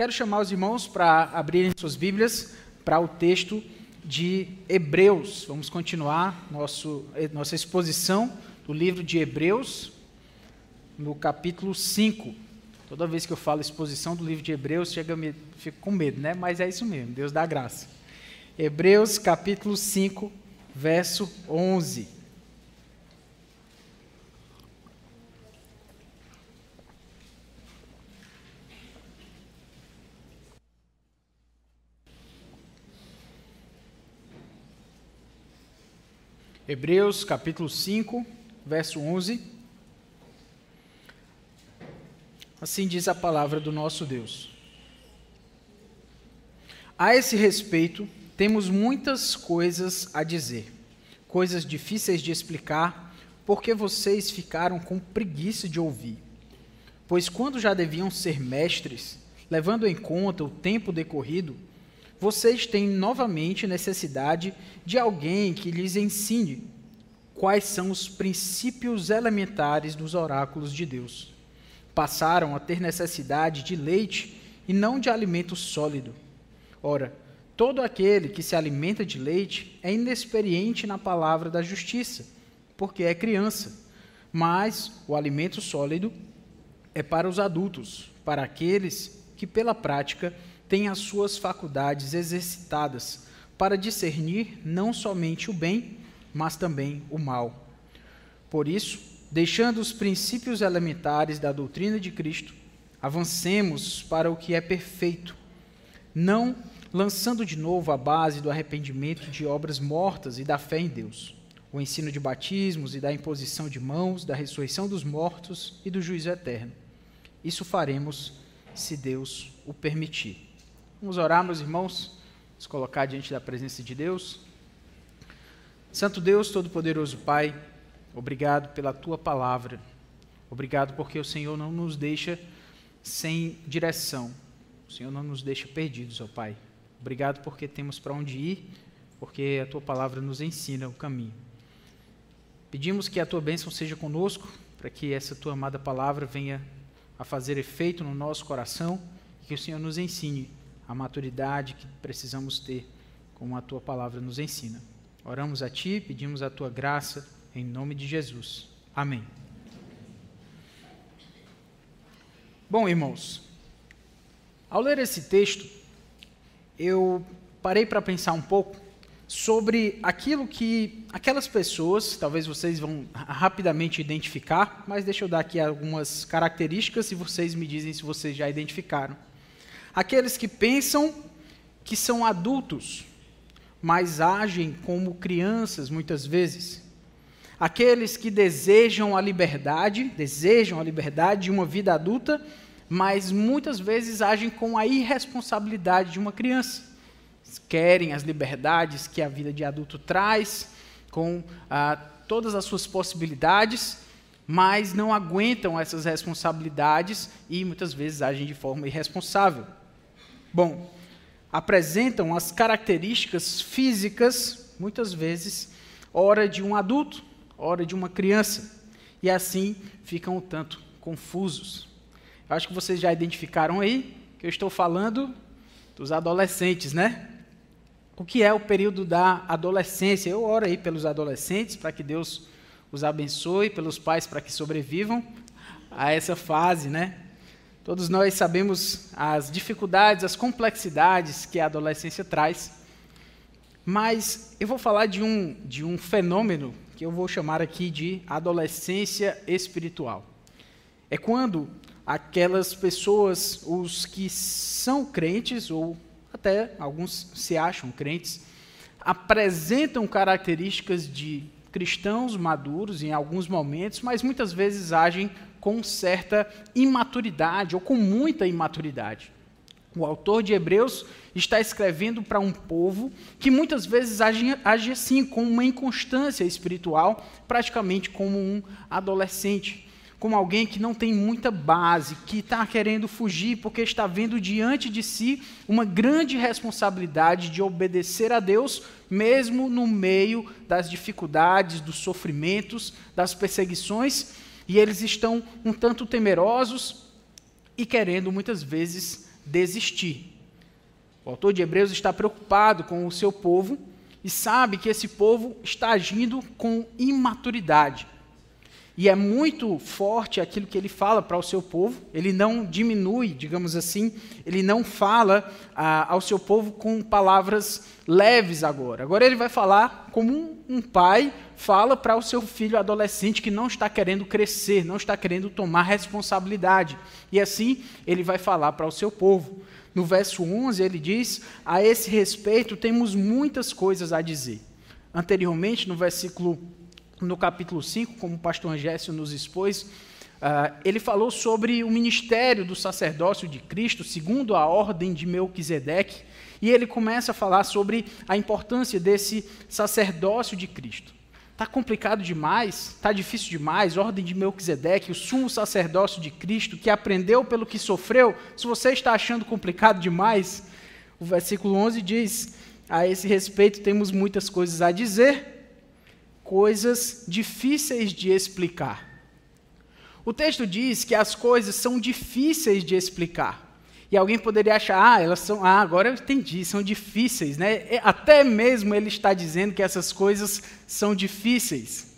Quero chamar os irmãos para abrirem suas Bíblias para o texto de Hebreus. Vamos continuar nosso, nossa exposição do livro de Hebreus, no capítulo 5. Toda vez que eu falo exposição do livro de Hebreus, chega me, fico com medo, né? Mas é isso mesmo, Deus dá graça. Hebreus, capítulo 5, verso 11. Hebreus capítulo 5, verso 11. Assim diz a palavra do nosso Deus. A esse respeito, temos muitas coisas a dizer, coisas difíceis de explicar, porque vocês ficaram com preguiça de ouvir. Pois quando já deviam ser mestres, levando em conta o tempo decorrido, vocês têm novamente necessidade de alguém que lhes ensine quais são os princípios elementares dos oráculos de Deus. Passaram a ter necessidade de leite e não de alimento sólido. Ora, todo aquele que se alimenta de leite é inexperiente na palavra da justiça, porque é criança. Mas o alimento sólido é para os adultos, para aqueles que, pela prática, tem as suas faculdades exercitadas para discernir não somente o bem, mas também o mal. Por isso, deixando os princípios elementares da doutrina de Cristo, avancemos para o que é perfeito, não lançando de novo a base do arrependimento de obras mortas e da fé em Deus, o ensino de batismos e da imposição de mãos, da ressurreição dos mortos e do juízo eterno. Isso faremos se Deus o permitir. Vamos orar, meus irmãos, nos colocar diante da presença de Deus. Santo Deus, Todo-Poderoso Pai, obrigado pela tua palavra. Obrigado porque o Senhor não nos deixa sem direção. O Senhor não nos deixa perdidos, ó Pai. Obrigado porque temos para onde ir, porque a tua palavra nos ensina o caminho. Pedimos que a tua bênção seja conosco, para que essa tua amada palavra venha a fazer efeito no nosso coração e que o Senhor nos ensine a maturidade que precisamos ter, como a tua palavra nos ensina. Oramos a ti, pedimos a tua graça, em nome de Jesus. Amém. Bom, irmãos, ao ler esse texto, eu parei para pensar um pouco sobre aquilo que aquelas pessoas, talvez vocês vão rapidamente identificar, mas deixa eu dar aqui algumas características e vocês me dizem se vocês já identificaram Aqueles que pensam que são adultos, mas agem como crianças muitas vezes. Aqueles que desejam a liberdade, desejam a liberdade de uma vida adulta, mas muitas vezes agem com a irresponsabilidade de uma criança. Querem as liberdades que a vida de adulto traz, com ah, todas as suas possibilidades, mas não aguentam essas responsabilidades e muitas vezes agem de forma irresponsável. Bom, apresentam as características físicas, muitas vezes, hora de um adulto, hora de uma criança, e assim ficam um tanto confusos. Eu acho que vocês já identificaram aí que eu estou falando dos adolescentes, né? O que é o período da adolescência? Eu oro aí pelos adolescentes para que Deus os abençoe, pelos pais para que sobrevivam a essa fase, né? Todos nós sabemos as dificuldades, as complexidades que a adolescência traz, mas eu vou falar de um, de um fenômeno que eu vou chamar aqui de adolescência espiritual. É quando aquelas pessoas, os que são crentes, ou até alguns se acham crentes, apresentam características de cristãos maduros em alguns momentos, mas muitas vezes agem com certa imaturidade ou com muita imaturidade. O autor de Hebreus está escrevendo para um povo que muitas vezes age, age assim, com uma inconstância espiritual, praticamente como um adolescente, como alguém que não tem muita base, que está querendo fugir porque está vendo diante de si uma grande responsabilidade de obedecer a Deus, mesmo no meio das dificuldades, dos sofrimentos, das perseguições e eles estão um tanto temerosos e querendo muitas vezes desistir. O autor de Hebreus está preocupado com o seu povo e sabe que esse povo está agindo com imaturidade. E é muito forte aquilo que ele fala para o seu povo. Ele não diminui, digamos assim, ele não fala ah, ao seu povo com palavras leves agora. Agora ele vai falar como um, um pai fala para o seu filho adolescente que não está querendo crescer, não está querendo tomar responsabilidade. E assim ele vai falar para o seu povo. No verso 11 ele diz: A esse respeito temos muitas coisas a dizer. Anteriormente, no versículo no capítulo 5, como o pastor Angésio nos expôs, uh, ele falou sobre o ministério do sacerdócio de Cristo, segundo a ordem de Melquisedeque, e ele começa a falar sobre a importância desse sacerdócio de Cristo. Está complicado demais, está difícil demais, ordem de Melquisedeque, o sumo sacerdócio de Cristo, que aprendeu pelo que sofreu, se você está achando complicado demais, o versículo 11 diz, a esse respeito temos muitas coisas a dizer, coisas difíceis de explicar. O texto diz que as coisas são difíceis de explicar. E alguém poderia achar, ah, elas são, ah, agora eu entendi, são difíceis, né? Até mesmo ele está dizendo que essas coisas são difíceis.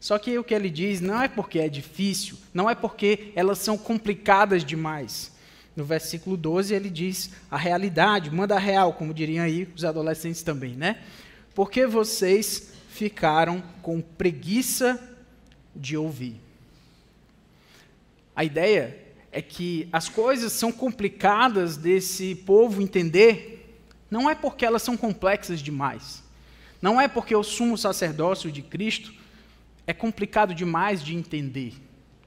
Só que o que ele diz não é porque é difícil, não é porque elas são complicadas demais. No versículo 12 ele diz a realidade, manda a real, como diriam aí os adolescentes também, né? Porque vocês ficaram com preguiça de ouvir. A ideia é que as coisas são complicadas desse povo entender, não é porque elas são complexas demais. Não é porque o sumo sacerdócio de Cristo é complicado demais de entender.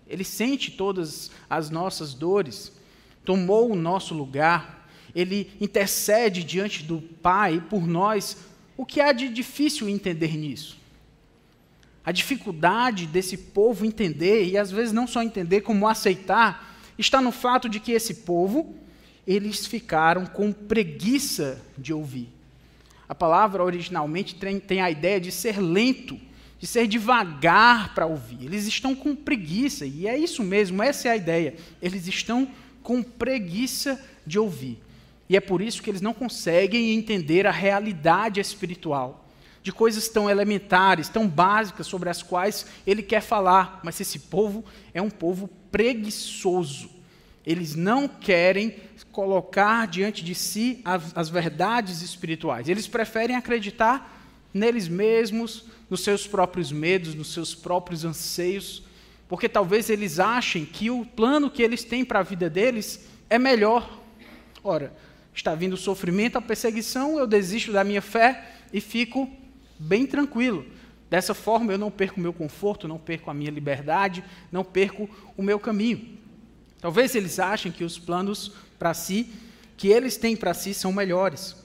Ele sente todas as nossas dores, tomou o nosso lugar, ele intercede diante do Pai por nós o que há de difícil entender nisso? A dificuldade desse povo entender, e às vezes não só entender, como aceitar, está no fato de que esse povo, eles ficaram com preguiça de ouvir. A palavra originalmente tem, a ideia de ser lento, de ser devagar para ouvir. Eles estão com preguiça, e é isso mesmo, essa é a ideia. Eles estão com preguiça de ouvir. E é por isso que eles não conseguem entender a realidade espiritual de coisas tão elementares, tão básicas sobre as quais ele quer falar. Mas esse povo é um povo preguiçoso. Eles não querem colocar diante de si as, as verdades espirituais. Eles preferem acreditar neles mesmos, nos seus próprios medos, nos seus próprios anseios, porque talvez eles achem que o plano que eles têm para a vida deles é melhor. Ora, está vindo o sofrimento, a perseguição, eu desisto da minha fé e fico bem tranquilo. Dessa forma, eu não perco o meu conforto, não perco a minha liberdade, não perco o meu caminho. Talvez eles achem que os planos para si, que eles têm para si, são melhores.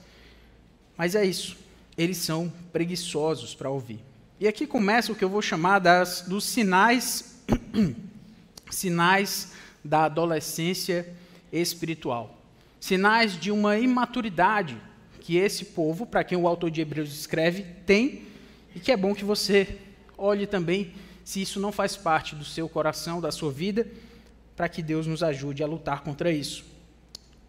Mas é isso. Eles são preguiçosos para ouvir. E aqui começa o que eu vou chamar das, dos sinais, sinais da adolescência espiritual sinais de uma imaturidade que esse povo, para quem o autor de Hebreus escreve, tem, e que é bom que você olhe também se isso não faz parte do seu coração, da sua vida, para que Deus nos ajude a lutar contra isso.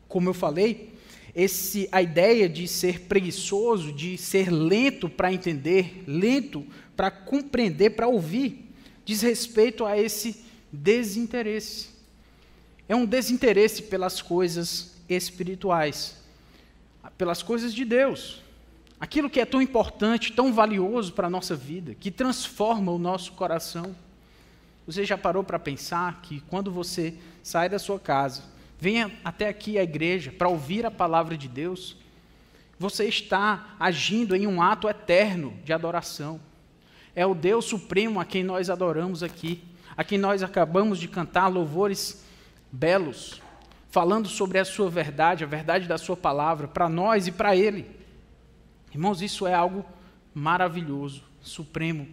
Como eu falei, esse, a ideia de ser preguiçoso, de ser lento para entender, lento para compreender, para ouvir, diz respeito a esse desinteresse. É um desinteresse pelas coisas espirituais, pelas coisas de Deus. Aquilo que é tão importante, tão valioso para a nossa vida, que transforma o nosso coração. Você já parou para pensar que quando você sai da sua casa, venha até aqui à igreja para ouvir a palavra de Deus, você está agindo em um ato eterno de adoração. É o Deus Supremo a quem nós adoramos aqui, a quem nós acabamos de cantar louvores belos falando sobre a sua verdade, a verdade da sua palavra, para nós e para ele. Irmãos, isso é algo maravilhoso, supremo.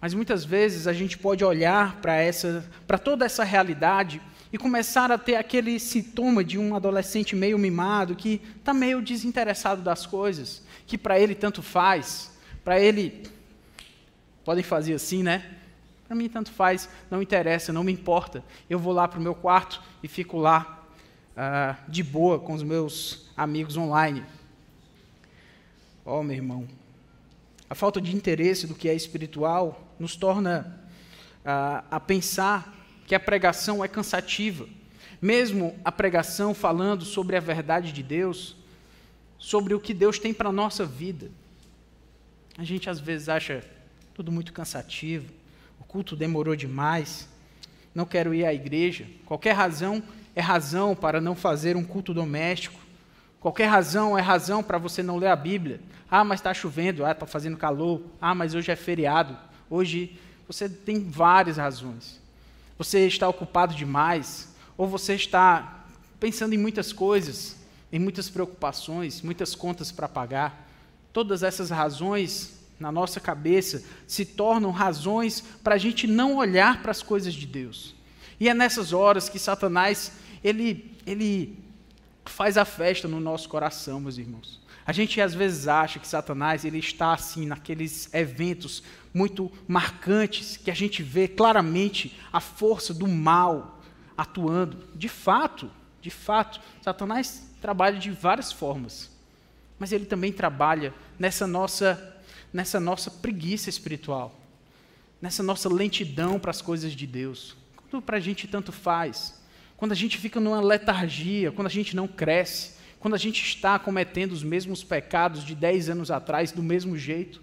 Mas muitas vezes a gente pode olhar para essa, para toda essa realidade e começar a ter aquele sintoma de um adolescente meio mimado que está meio desinteressado das coisas, que para ele tanto faz, para ele podem fazer assim, né? Para mim, tanto faz, não interessa, não me importa. Eu vou lá para o meu quarto e fico lá uh, de boa com os meus amigos online. Ó, oh, meu irmão, a falta de interesse do que é espiritual nos torna uh, a pensar que a pregação é cansativa. Mesmo a pregação falando sobre a verdade de Deus, sobre o que Deus tem para a nossa vida. A gente às vezes acha tudo muito cansativo, culto demorou demais, não quero ir à igreja. Qualquer razão é razão para não fazer um culto doméstico. Qualquer razão é razão para você não ler a Bíblia. Ah, mas está chovendo, ah, está fazendo calor, ah, mas hoje é feriado. Hoje você tem várias razões. Você está ocupado demais, ou você está pensando em muitas coisas, em muitas preocupações, muitas contas para pagar. Todas essas razões na nossa cabeça se tornam razões para a gente não olhar para as coisas de Deus. E é nessas horas que Satanás ele, ele faz a festa no nosso coração, meus irmãos. A gente às vezes acha que Satanás ele está assim naqueles eventos muito marcantes que a gente vê claramente a força do mal atuando. De fato, de fato, Satanás trabalha de várias formas. Mas ele também trabalha nessa nossa nessa nossa preguiça espiritual, nessa nossa lentidão para as coisas de Deus. Quando para a gente tanto faz, quando a gente fica numa letargia, quando a gente não cresce, quando a gente está cometendo os mesmos pecados de 10 anos atrás do mesmo jeito,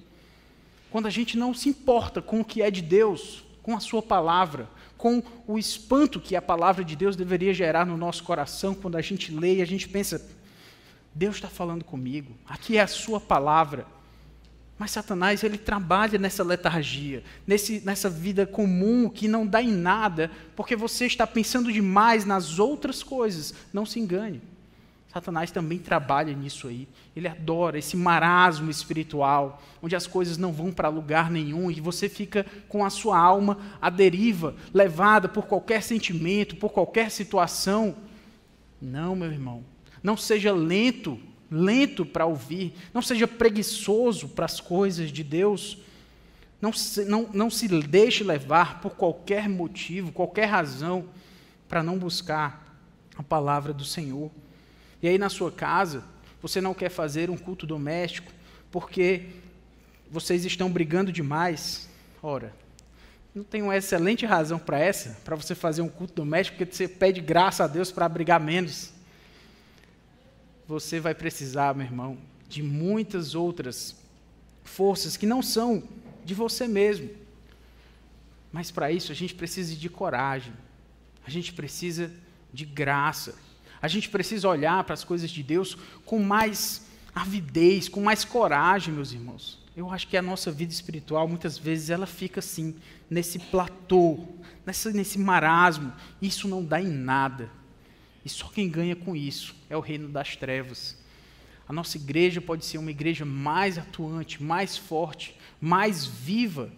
quando a gente não se importa com o que é de Deus, com a Sua palavra, com o espanto que a palavra de Deus deveria gerar no nosso coração quando a gente lê e a gente pensa: Deus está falando comigo, aqui é a Sua palavra. Mas Satanás, ele trabalha nessa letargia, nesse, nessa vida comum que não dá em nada, porque você está pensando demais nas outras coisas. Não se engane. Satanás também trabalha nisso aí. Ele adora esse marasmo espiritual, onde as coisas não vão para lugar nenhum e você fica com a sua alma à deriva, levada por qualquer sentimento, por qualquer situação. Não, meu irmão. Não seja lento, lento para ouvir. Não seja preguiçoso para as coisas de Deus. Não se, não, não se deixe levar por qualquer motivo, qualquer razão, para não buscar a palavra do Senhor. E aí na sua casa, você não quer fazer um culto doméstico porque vocês estão brigando demais. Ora, não tem uma excelente razão para essa, para você fazer um culto doméstico, porque você pede graça a Deus para brigar menos. Você vai precisar, meu irmão, de muitas outras forças que não são de você mesmo. Mas para isso a gente precisa de coragem, a gente precisa de graça. A gente precisa olhar para as coisas de Deus com mais avidez, com mais coragem, meus irmãos. Eu acho que a nossa vida espiritual, muitas vezes, ela fica assim, nesse platô, nesse marasmo. Isso não dá em nada. E só quem ganha com isso é o reino das trevas. A nossa igreja pode ser uma igreja mais atuante, mais forte, mais viva.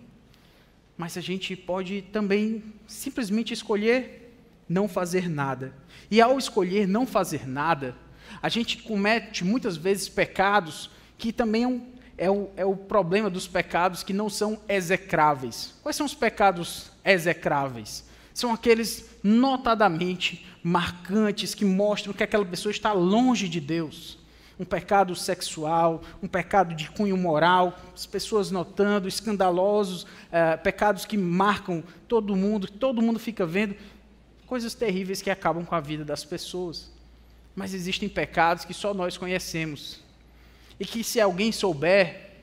Mas a gente pode também simplesmente escolher não fazer nada. E ao escolher não fazer nada, a gente comete muitas vezes pecados que também é, um, é, o, é o problema dos pecados que não são execráveis. Quais são os pecados execráveis? São aqueles notadamente marcantes que mostram que aquela pessoa está longe de Deus. Um pecado sexual, um pecado de cunho moral, as pessoas notando, escandalosos, eh, pecados que marcam todo mundo, todo mundo fica vendo coisas terríveis que acabam com a vida das pessoas. Mas existem pecados que só nós conhecemos. E que se alguém souber,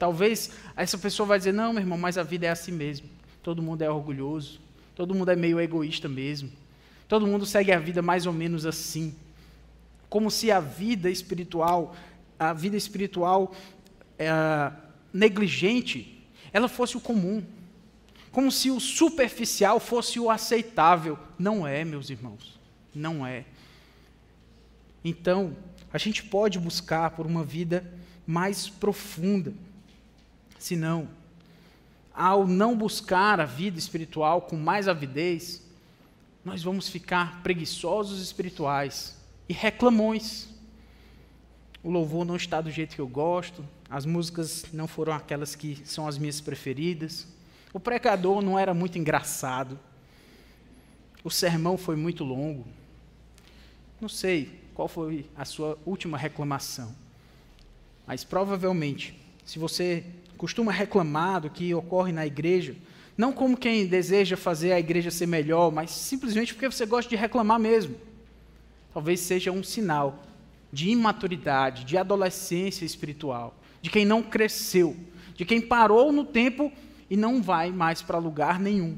talvez essa pessoa vai dizer: "Não, meu irmão, mas a vida é assim mesmo. Todo mundo é orgulhoso, todo mundo é meio egoísta mesmo. Todo mundo segue a vida mais ou menos assim." Como se a vida espiritual, a vida espiritual é, negligente, ela fosse o comum como se o superficial fosse o aceitável. Não é, meus irmãos, não é. Então, a gente pode buscar por uma vida mais profunda. Senão, ao não buscar a vida espiritual com mais avidez, nós vamos ficar preguiçosos espirituais e reclamões. O louvor não está do jeito que eu gosto, as músicas não foram aquelas que são as minhas preferidas. O pregador não era muito engraçado. O sermão foi muito longo. Não sei qual foi a sua última reclamação, mas provavelmente, se você costuma reclamar do que ocorre na igreja, não como quem deseja fazer a igreja ser melhor, mas simplesmente porque você gosta de reclamar mesmo. Talvez seja um sinal de imaturidade, de adolescência espiritual, de quem não cresceu, de quem parou no tempo e não vai mais para lugar nenhum,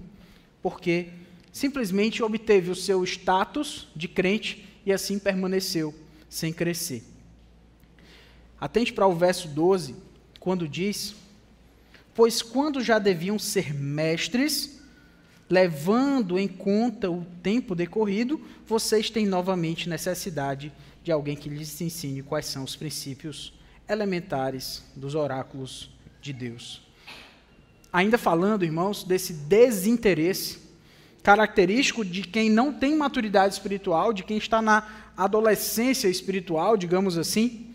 porque simplesmente obteve o seu status de crente e assim permaneceu sem crescer. Atente para o verso 12, quando diz: Pois quando já deviam ser mestres, levando em conta o tempo decorrido, vocês têm novamente necessidade de alguém que lhes ensine quais são os princípios elementares dos oráculos de Deus. Ainda falando, irmãos, desse desinteresse característico de quem não tem maturidade espiritual, de quem está na adolescência espiritual, digamos assim,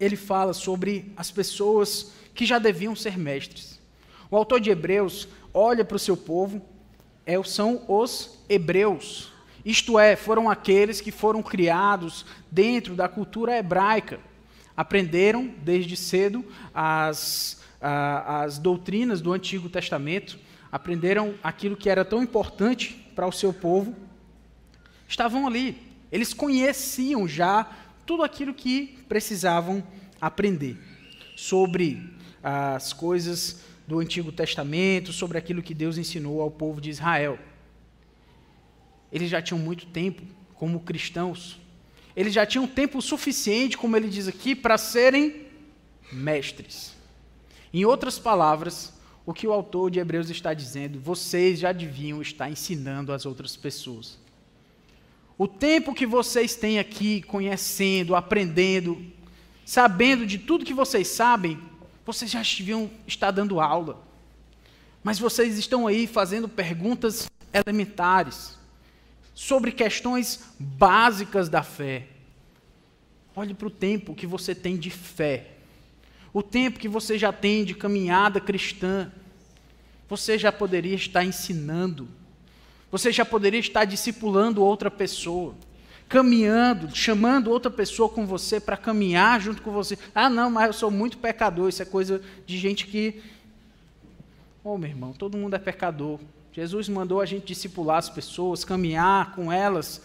ele fala sobre as pessoas que já deviam ser mestres. O autor de Hebreus olha para o seu povo, é, são os hebreus, isto é, foram aqueles que foram criados dentro da cultura hebraica, aprenderam desde cedo as, as doutrinas do Antigo Testamento, aprenderam aquilo que era tão importante para o seu povo, estavam ali. Eles conheciam já tudo aquilo que precisavam aprender sobre as coisas do Antigo Testamento, sobre aquilo que Deus ensinou ao povo de Israel. Eles já tinham muito tempo como cristãos. Eles já tinham tempo suficiente, como ele diz aqui, para serem mestres. Em outras palavras, o que o autor de Hebreus está dizendo, vocês já deviam estar ensinando as outras pessoas. O tempo que vocês têm aqui conhecendo, aprendendo, sabendo de tudo que vocês sabem, vocês já deviam estar dando aula. Mas vocês estão aí fazendo perguntas elementares sobre questões básicas da fé. Olhe para o tempo que você tem de fé o tempo que você já tem de caminhada cristã, você já poderia estar ensinando, você já poderia estar discipulando outra pessoa, caminhando, chamando outra pessoa com você para caminhar junto com você. Ah, não, mas eu sou muito pecador, isso é coisa de gente que. Oh, meu irmão, todo mundo é pecador. Jesus mandou a gente discipular as pessoas, caminhar com elas.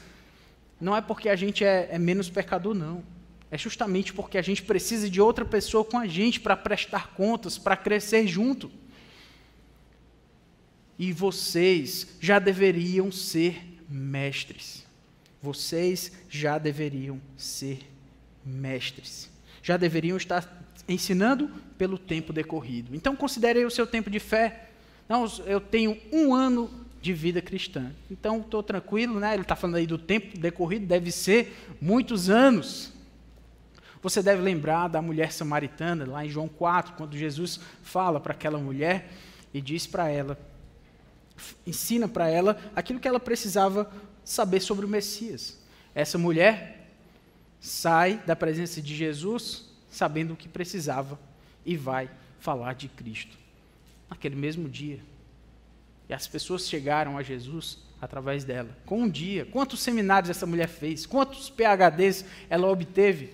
Não é porque a gente é, é menos pecador, não é justamente porque a gente precisa de outra pessoa com a gente para prestar contas, para crescer junto. E vocês já deveriam ser mestres. Vocês já deveriam ser mestres. Já deveriam estar ensinando pelo tempo decorrido. Então, considere o seu tempo de fé. Não, eu tenho um ano de vida cristã. Então, estou tranquilo, né? Ele está falando aí do tempo decorrido, deve ser muitos anos. Você deve lembrar da mulher samaritana, lá em João 4, quando Jesus fala para aquela mulher e diz para ela, ensina para ela aquilo que ela precisava saber sobre o Messias. Essa mulher sai da presença de Jesus sabendo o que precisava e vai falar de Cristo. Naquele mesmo dia. E as pessoas chegaram a Jesus através dela. Com um dia. Quantos seminários essa mulher fez? Quantos PHDs ela obteve?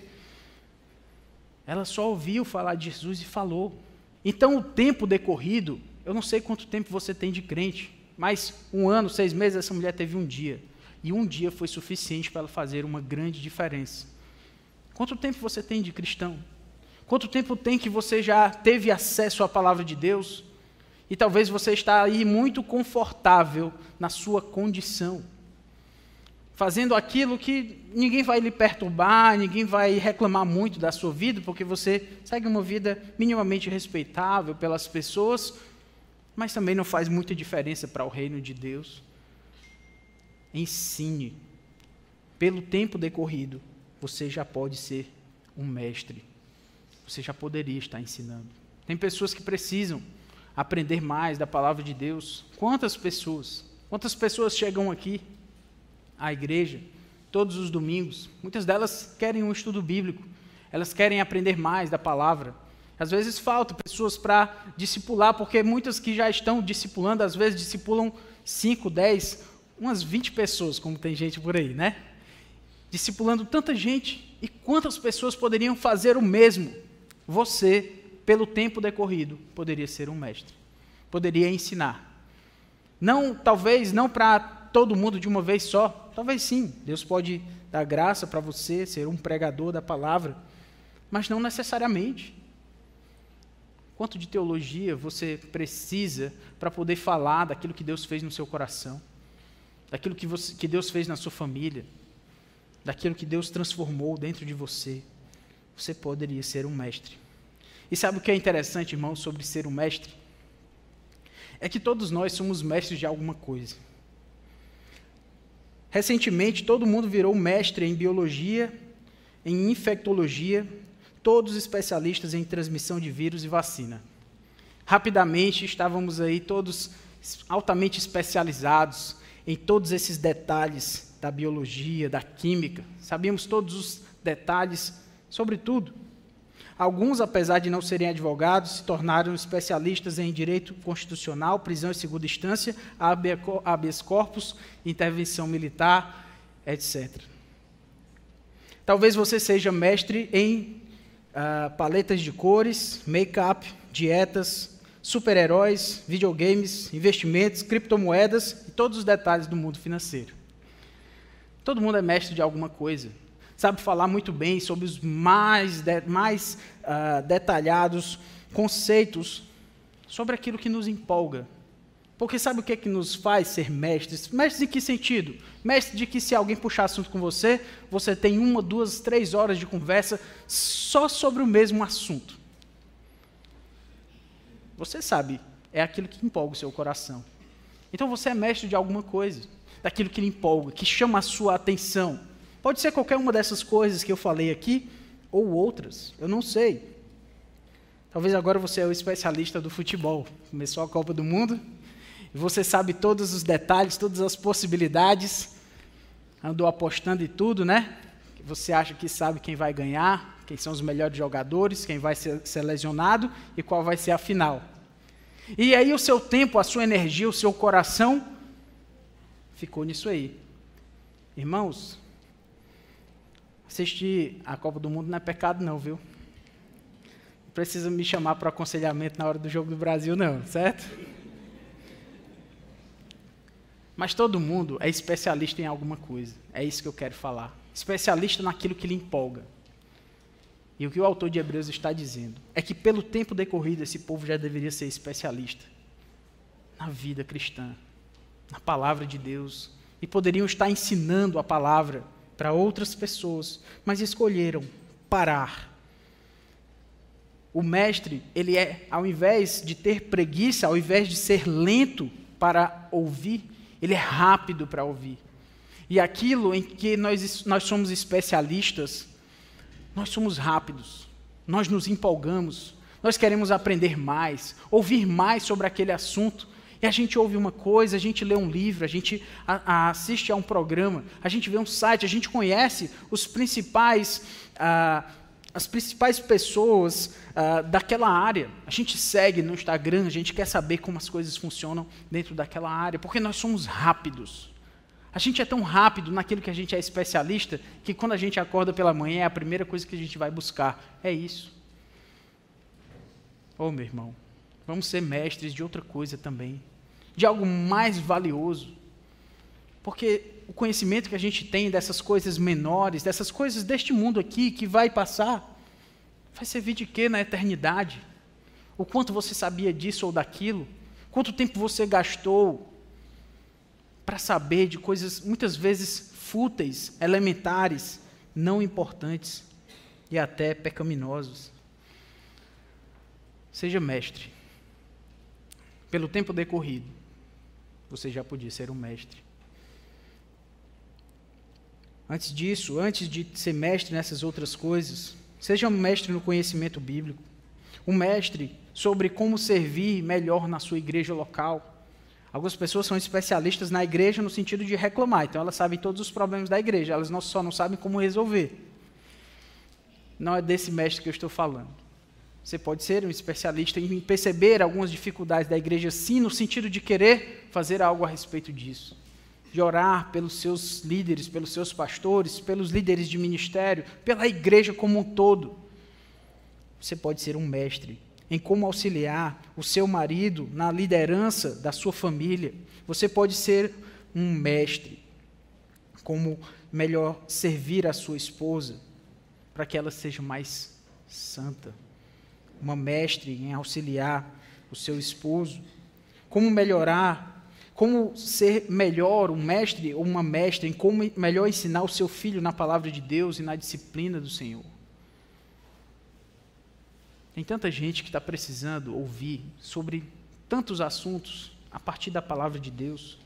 Ela só ouviu falar de Jesus e falou. Então, o tempo decorrido, eu não sei quanto tempo você tem de crente, mas um ano, seis meses, essa mulher teve um dia. E um dia foi suficiente para fazer uma grande diferença. Quanto tempo você tem de cristão? Quanto tempo tem que você já teve acesso à palavra de Deus? E talvez você está aí muito confortável na sua condição fazendo aquilo que ninguém vai lhe perturbar, ninguém vai reclamar muito da sua vida, porque você segue uma vida minimamente respeitável pelas pessoas, mas também não faz muita diferença para o reino de Deus. Ensine. Pelo tempo decorrido, você já pode ser um mestre. Você já poderia estar ensinando. Tem pessoas que precisam aprender mais da palavra de Deus. Quantas pessoas? Quantas pessoas chegam aqui à igreja todos os domingos. Muitas delas querem um estudo bíblico, elas querem aprender mais da palavra. Às vezes falta pessoas para discipular, porque muitas que já estão discipulando, às vezes discipulam 5, 10, umas 20 pessoas, como tem gente por aí, né? discipulando tanta gente, e quantas pessoas poderiam fazer o mesmo? Você, pelo tempo decorrido, poderia ser um mestre, poderia ensinar. Não, talvez, não para todo mundo de uma vez só, talvez sim, Deus pode dar graça para você ser um pregador da palavra, mas não necessariamente. Quanto de teologia você precisa para poder falar daquilo que Deus fez no seu coração, daquilo que, você, que Deus fez na sua família, daquilo que Deus transformou dentro de você? Você poderia ser um mestre. E sabe o que é interessante, irmão, sobre ser um mestre? É que todos nós somos mestres de alguma coisa. Recentemente, todo mundo virou mestre em biologia, em infectologia, todos especialistas em transmissão de vírus e vacina. Rapidamente estávamos aí todos altamente especializados em todos esses detalhes da biologia, da química. Sabíamos todos os detalhes sobre tudo. Alguns, apesar de não serem advogados, se tornaram especialistas em direito constitucional, prisão em segunda instância, habeas corpus, intervenção militar, etc. Talvez você seja mestre em uh, paletas de cores, make-up, dietas, super-heróis, videogames, investimentos, criptomoedas e todos os detalhes do mundo financeiro. Todo mundo é mestre de alguma coisa. Sabe falar muito bem sobre os mais, de, mais uh, detalhados conceitos sobre aquilo que nos empolga, porque sabe o que, é que nos faz ser mestres? Mestres em que sentido? Mestre de que se alguém puxar assunto com você, você tem uma, duas, três horas de conversa só sobre o mesmo assunto. Você sabe, é aquilo que empolga o seu coração. Então você é mestre de alguma coisa, daquilo que lhe empolga, que chama a sua atenção. Pode ser qualquer uma dessas coisas que eu falei aqui, ou outras, eu não sei. Talvez agora você é o especialista do futebol. Começou a Copa do Mundo, e você sabe todos os detalhes, todas as possibilidades, andou apostando em tudo, né? Você acha que sabe quem vai ganhar, quem são os melhores jogadores, quem vai ser selecionado e qual vai ser a final. E aí o seu tempo, a sua energia, o seu coração ficou nisso aí. Irmãos, assistir a Copa do Mundo não é pecado não, viu? Não precisa me chamar para aconselhamento na hora do jogo do Brasil não, certo? Mas todo mundo é especialista em alguma coisa. É isso que eu quero falar. Especialista naquilo que lhe empolga. E o que o autor de Hebreus está dizendo é que, pelo tempo decorrido, esse povo já deveria ser especialista na vida cristã, na palavra de Deus, e poderiam estar ensinando a palavra para outras pessoas, mas escolheram parar. O mestre, ele é, ao invés de ter preguiça, ao invés de ser lento para ouvir, ele é rápido para ouvir. E aquilo em que nós, nós somos especialistas, nós somos rápidos, nós nos empolgamos, nós queremos aprender mais, ouvir mais sobre aquele assunto. E a gente ouve uma coisa, a gente lê um livro, a gente a, a assiste a um programa, a gente vê um site, a gente conhece os principais. Ah, as principais pessoas uh, daquela área. A gente segue no Instagram, a gente quer saber como as coisas funcionam dentro daquela área, porque nós somos rápidos. A gente é tão rápido naquilo que a gente é especialista que quando a gente acorda pela manhã é a primeira coisa que a gente vai buscar. É isso. Oh, meu irmão, vamos ser mestres de outra coisa também, de algo mais valioso. Porque o conhecimento que a gente tem dessas coisas menores, dessas coisas deste mundo aqui que vai passar, vai servir de quê na eternidade? O quanto você sabia disso ou daquilo? Quanto tempo você gastou para saber de coisas muitas vezes fúteis, elementares, não importantes e até pecaminosos? Seja mestre. Pelo tempo decorrido, você já podia ser um mestre. Antes disso, antes de ser mestre nessas outras coisas, seja um mestre no conhecimento bíblico, um mestre sobre como servir melhor na sua igreja local. Algumas pessoas são especialistas na igreja no sentido de reclamar, então elas sabem todos os problemas da igreja, elas só não sabem como resolver. Não é desse mestre que eu estou falando. Você pode ser um especialista em perceber algumas dificuldades da igreja, sim, no sentido de querer fazer algo a respeito disso de orar pelos seus líderes, pelos seus pastores, pelos líderes de ministério, pela igreja como um todo. Você pode ser um mestre em como auxiliar o seu marido na liderança da sua família. Você pode ser um mestre como melhor servir a sua esposa para que ela seja mais santa. Uma mestre em auxiliar o seu esposo. Como melhorar como ser melhor um mestre ou uma mestra em como melhor ensinar o seu filho na palavra de Deus e na disciplina do Senhor. Tem tanta gente que está precisando ouvir sobre tantos assuntos a partir da palavra de Deus.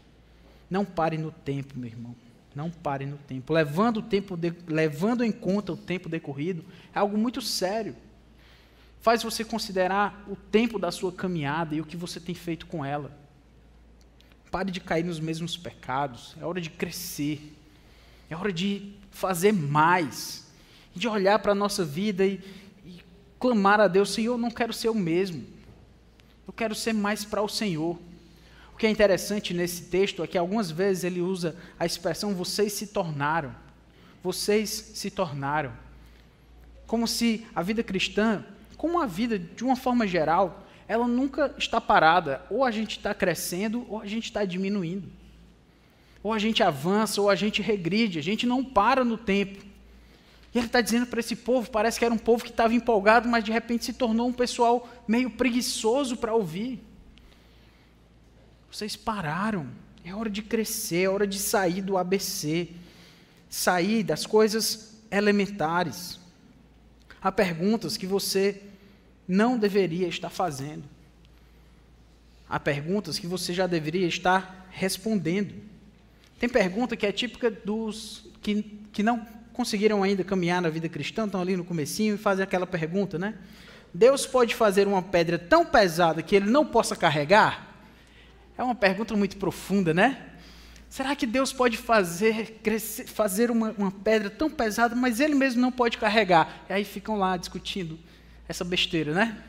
Não pare no tempo, meu irmão. Não pare no tempo. Levando, o tempo de, levando em conta o tempo decorrido é algo muito sério. Faz você considerar o tempo da sua caminhada e o que você tem feito com ela. Pare de cair nos mesmos pecados. É hora de crescer. É hora de fazer mais. De olhar para a nossa vida e, clamar a Deus: Senhor, eu não quero ser o mesmo. Eu quero ser mais para o Senhor. O que é interessante nesse texto é que algumas vezes ele usa a expressão vocês se tornaram. Vocês se tornaram. Como se a vida cristã, como a vida de uma forma geral, ela nunca está parada. Ou a gente está crescendo, ou a gente está diminuindo. Ou a gente avança, ou a gente regride. A gente não para no tempo. E ele está dizendo para esse povo: parece que era um povo que estava empolgado, mas de repente se tornou um pessoal meio preguiçoso para ouvir. Vocês pararam. É hora de crescer, é hora de sair do ABC, sair das coisas elementares. Há perguntas que você não deveria estar fazendo. Há perguntas que você já deveria estar respondendo. Tem pergunta que é típica dos que, que não conseguiram ainda caminhar na vida cristã, estão ali no comecinho e fazem aquela pergunta, né? Deus pode fazer uma pedra tão pesada que ele não possa carregar? É uma pergunta muito profunda, né? Será que Deus pode fazer, crescer, fazer uma, uma pedra tão pesada, mas ele mesmo não pode carregar? E aí ficam lá discutindo essa besteira, né?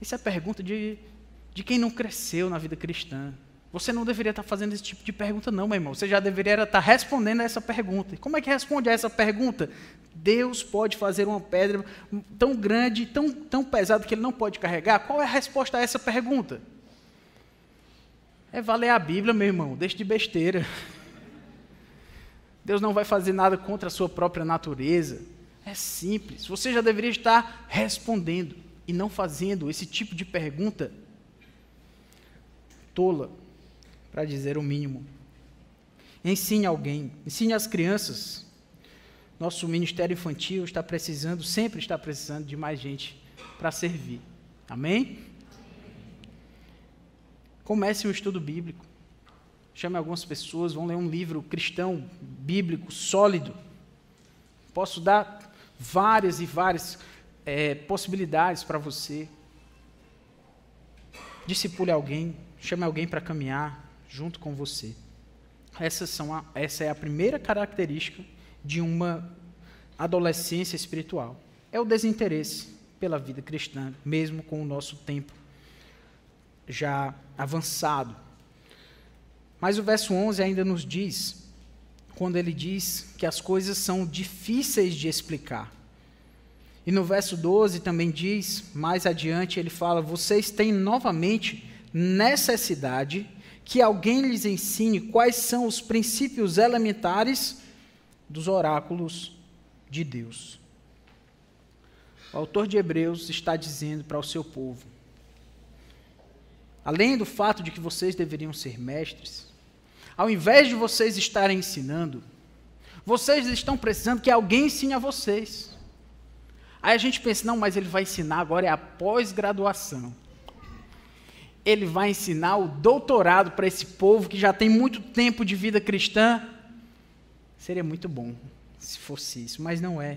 Isso é pergunta de, de quem não cresceu na vida cristã. Você não deveria estar fazendo esse tipo de pergunta, não, meu irmão. Você já deveria estar respondendo a essa pergunta. E como é que responde a essa pergunta? Deus pode fazer uma pedra tão grande, tão, tão pesada que ele não pode carregar? Qual é a resposta a essa pergunta? É valer a Bíblia, meu irmão. Deixe de besteira. Deus não vai fazer nada contra a sua própria natureza. É simples. Você já deveria estar respondendo e não fazendo esse tipo de pergunta tola, para dizer o mínimo. Ensine alguém, ensine as crianças. Nosso ministério infantil está precisando, sempre está precisando de mais gente para servir. Amém? Comece um estudo bíblico. Chame algumas pessoas, vão ler um livro cristão, bíblico, sólido. Posso dar várias e várias é, possibilidades para você. Discipule alguém, chame alguém para caminhar junto com você. Essas são a, essa é a primeira característica de uma adolescência espiritual. É o desinteresse pela vida cristã, mesmo com o nosso tempo já avançado. Mas o verso 11 ainda nos diz quando ele diz que as coisas são difíceis de explicar. E no verso 12 também diz, mais adiante, ele fala: Vocês têm novamente necessidade que alguém lhes ensine quais são os princípios elementares dos oráculos de Deus. O autor de Hebreus está dizendo para o seu povo: além do fato de que vocês deveriam ser mestres, ao invés de vocês estarem ensinando, vocês estão precisando que alguém ensine a vocês. Aí a gente pensa, não, mas ele vai ensinar agora é a pós-graduação. Ele vai ensinar o doutorado para esse povo que já tem muito tempo de vida cristã. Seria muito bom se fosse isso, mas não é.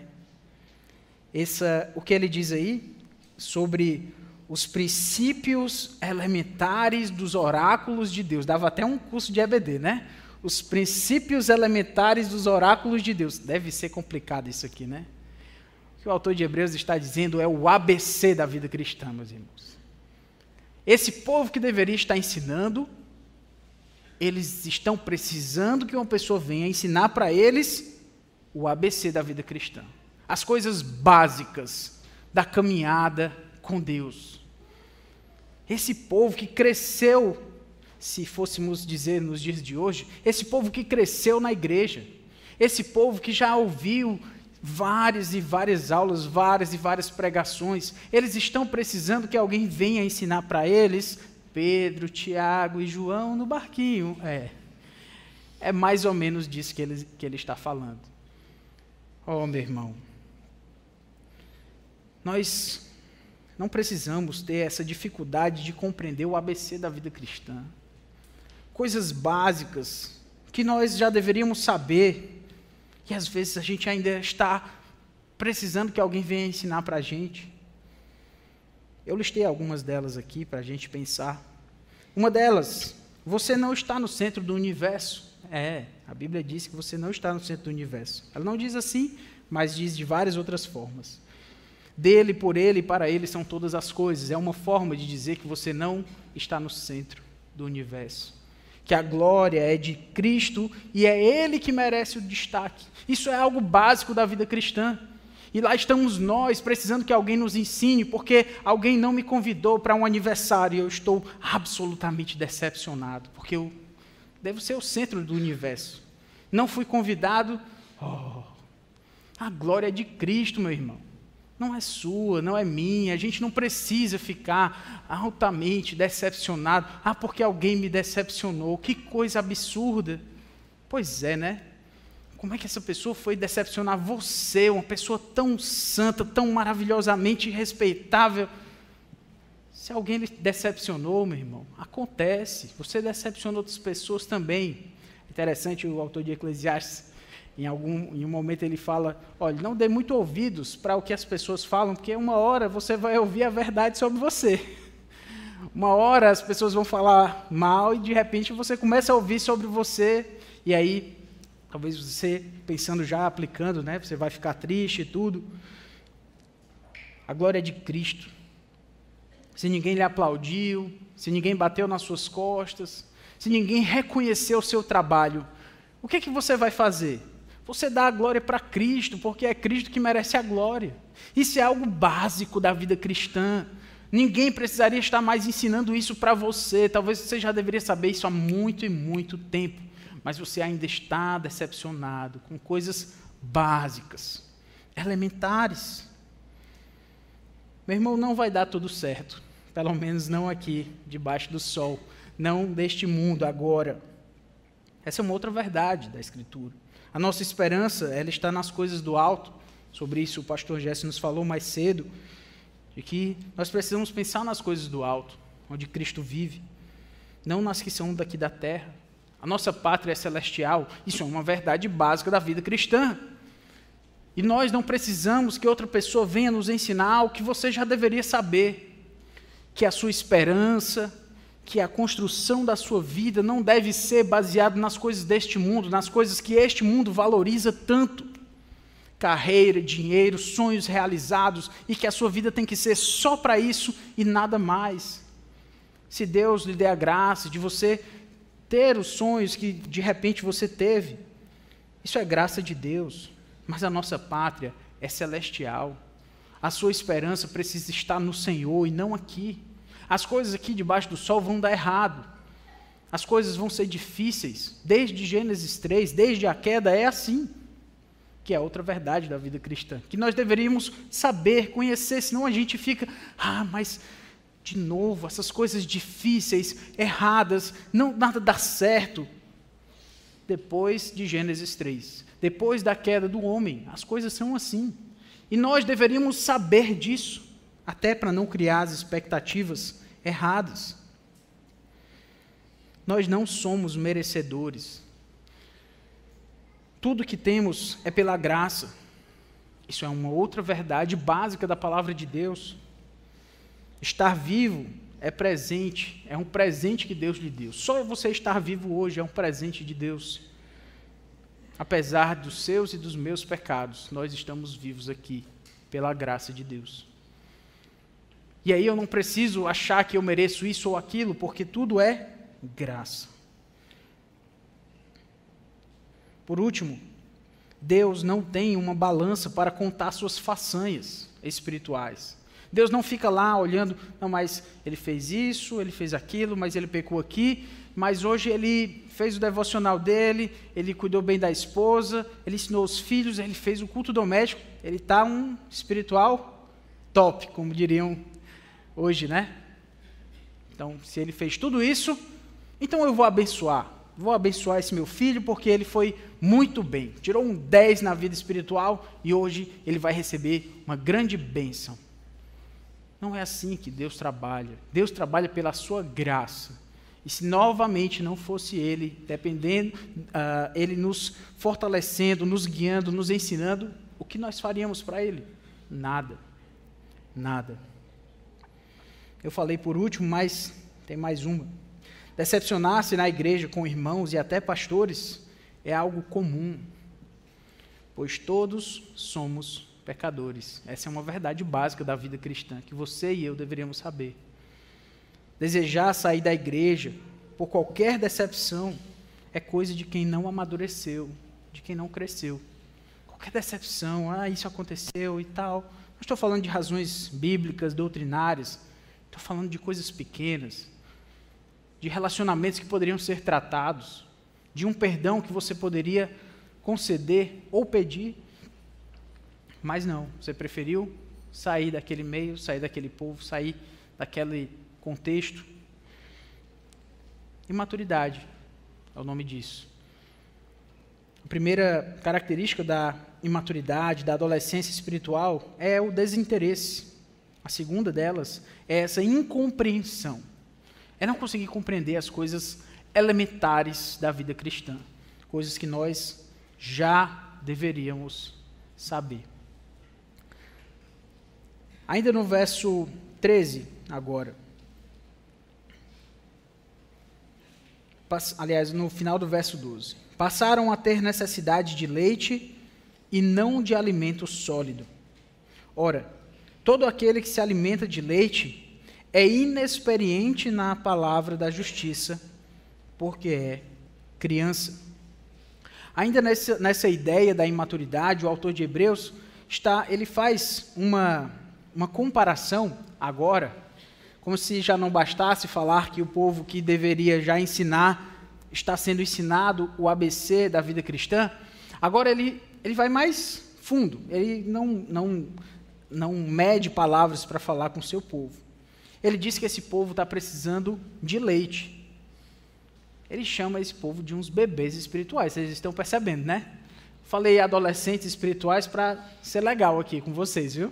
Essa, o que ele diz aí sobre os princípios elementares dos oráculos de Deus. Dava até um curso de EBD, né? Os princípios elementares dos oráculos de Deus. Deve ser complicado isso aqui, né? O que o autor de Hebreus está dizendo é o ABC da vida cristã, meus irmãos. Esse povo que deveria estar ensinando, eles estão precisando que uma pessoa venha ensinar para eles o ABC da vida cristã. As coisas básicas da caminhada com Deus. Esse povo que cresceu, se fôssemos dizer nos dias de hoje, esse povo que cresceu na igreja, esse povo que já ouviu várias e várias aulas, várias e várias pregações, eles estão precisando que alguém venha ensinar para eles Pedro, Tiago e João no barquinho. É. É mais ou menos disso que ele, que ele está falando. Oh, meu irmão. Nós não precisamos ter essa dificuldade de compreender o ABC da vida cristã. Coisas básicas que nós já deveríamos saber, e às vezes a gente ainda está precisando que alguém venha ensinar para a gente. Eu listei algumas delas aqui para a gente pensar. Uma delas, você não está no centro do universo. É, a Bíblia diz que você não está no centro do universo. Ela não diz assim, mas diz de várias outras formas. Dele, por ele e para ele são todas as coisas. É uma forma de dizer que você não está no centro do universo. Que a glória é de Cristo e é Ele que merece o destaque. Isso é algo básico da vida cristã. E lá estamos nós, precisando que alguém nos ensine, porque alguém não me convidou para um aniversário e eu estou absolutamente decepcionado, porque eu devo ser o centro do universo. Não fui convidado. Oh, a glória é de Cristo, meu irmão. Não é sua, não é minha. A gente não precisa ficar altamente decepcionado. Ah, porque alguém me decepcionou. Que coisa absurda. Pois é, né? Como é que essa pessoa foi decepcionar você, uma pessoa tão santa, tão maravilhosamente respeitável? Se alguém lhe decepcionou, meu irmão, acontece. Você decepcionou outras pessoas também. Interessante o autor de Eclesiastes, em, algum, em um momento ele fala: olha, não dê muito ouvidos para o que as pessoas falam, porque uma hora você vai ouvir a verdade sobre você. Uma hora as pessoas vão falar mal e de repente você começa a ouvir sobre você, e aí Talvez você, pensando já, aplicando, né? Você vai ficar triste e tudo. A glória de Cristo. Se ninguém lhe aplaudiu, se ninguém bateu nas suas costas, se ninguém reconheceu o seu trabalho, o que, é que você vai fazer? Você dá a glória para Cristo, porque é Cristo que merece a glória. Isso é algo básico da vida cristã. Ninguém precisaria estar mais ensinando isso para você. Talvez você já deveria saber isso há muito e muito tempo mas você ainda está decepcionado com coisas básicas, elementares. Meu irmão, não vai dar tudo certo, pelo menos não aqui, debaixo do sol, não deste mundo agora. Essa é uma outra verdade da Escritura. A nossa esperança, ela está nas coisas do alto. Sobre isso o pastor Jesse nos falou mais cedo, de que nós precisamos pensar nas coisas do alto, onde Cristo vive, não nas que são daqui da terra. A nossa pátria é celestial. Isso é uma verdade básica da vida cristã. E nós não precisamos que outra pessoa venha nos ensinar o que você já deveria saber. Que a sua esperança, que a construção da sua vida não deve ser baseada nas coisas deste mundo, nas coisas que este mundo valoriza tanto. Carreira, dinheiro, sonhos realizados, e que a sua vida tem que ser só para isso e nada mais. Se Deus lhe der a graça de você ter os sonhos que de repente você teve. Isso é graça de Deus, mas a nossa pátria é celestial. A sua esperança precisa estar no Senhor e não aqui. As coisas aqui debaixo do sol vão dar errado. As coisas vão ser difíceis. Desde Gênesis 3, desde a queda, é assim. Que é outra verdade da vida cristã. Que nós deveríamos saber, conhecer, senão a gente fica, ah, mas de novo, essas coisas difíceis, erradas, não nada dá certo. Depois de Gênesis 3, depois da queda do homem, as coisas são assim. E nós deveríamos saber disso, até para não criar as expectativas erradas. Nós não somos merecedores. Tudo que temos é pela graça. Isso é uma outra verdade básica da palavra de Deus. Estar vivo é presente, é um presente que Deus lhe deu. Só você estar vivo hoje é um presente de Deus. Apesar dos seus e dos meus pecados, nós estamos vivos aqui, pela graça de Deus. E aí eu não preciso achar que eu mereço isso ou aquilo, porque tudo é graça. Por último, Deus não tem uma balança para contar suas façanhas espirituais. Deus não fica lá olhando, não, mas ele fez isso, ele fez aquilo, mas ele pecou aqui, mas hoje ele fez o devocional dele, ele cuidou bem da esposa, ele ensinou os filhos, ele fez o culto doméstico, ele está um espiritual top, como diriam hoje, né? Então, se ele fez tudo isso, então eu vou abençoar. Vou abençoar esse meu filho porque ele foi muito bem. Tirou um 10 na vida espiritual e hoje ele vai receber uma grande bênção. Não é assim que Deus trabalha. Deus trabalha pela sua graça. E se novamente não fosse Ele, dependendo, uh, Ele nos fortalecendo, nos guiando, nos ensinando, o que nós faríamos para Ele? Nada. Nada. Eu falei por último, mas tem mais uma. Decepcionar-se na igreja com irmãos e até pastores é algo comum, pois todos somos pecadores. Essa é uma verdade básica da vida cristã que você e eu deveríamos saber. Desejar sair da igreja por qualquer decepção é coisa de quem não amadureceu, de quem não cresceu. Qualquer decepção, ah, isso aconteceu e tal. Não estou falando de razões bíblicas, doutrinárias. Estou falando de coisas pequenas, de relacionamentos que poderiam ser tratados, de um perdão que você poderia conceder ou pedir. Mas não, você preferiu sair daquele meio, sair daquele povo, sair daquele contexto. Imaturidade é o nome disso. A primeira característica da imaturidade, da adolescência espiritual, é o desinteresse. A segunda delas é essa incompreensão. É não conseguir compreender as coisas elementares da vida cristã, coisas que nós já deveríamos saber. Ainda no verso 13, agora. aliás, no final do verso 12. Passaram a ter necessidade de leite e não de alimento sólido. Ora, todo aquele que se alimenta de leite é inexperiente na palavra da justiça, porque é criança. Ainda nessa, nessa ideia da imaturidade, o autor de Hebreus está, ele faz uma, uma comparação agora como se já não bastasse falar que o povo que deveria já ensinar está sendo ensinado o ABC da vida cristã, agora ele, ele vai mais fundo, ele não, não, não mede palavras para falar com seu povo. Ele diz que esse povo está precisando de leite. Ele chama esse povo de uns bebês espirituais, vocês estão percebendo, né? Falei adolescentes espirituais para ser legal aqui com vocês, viu?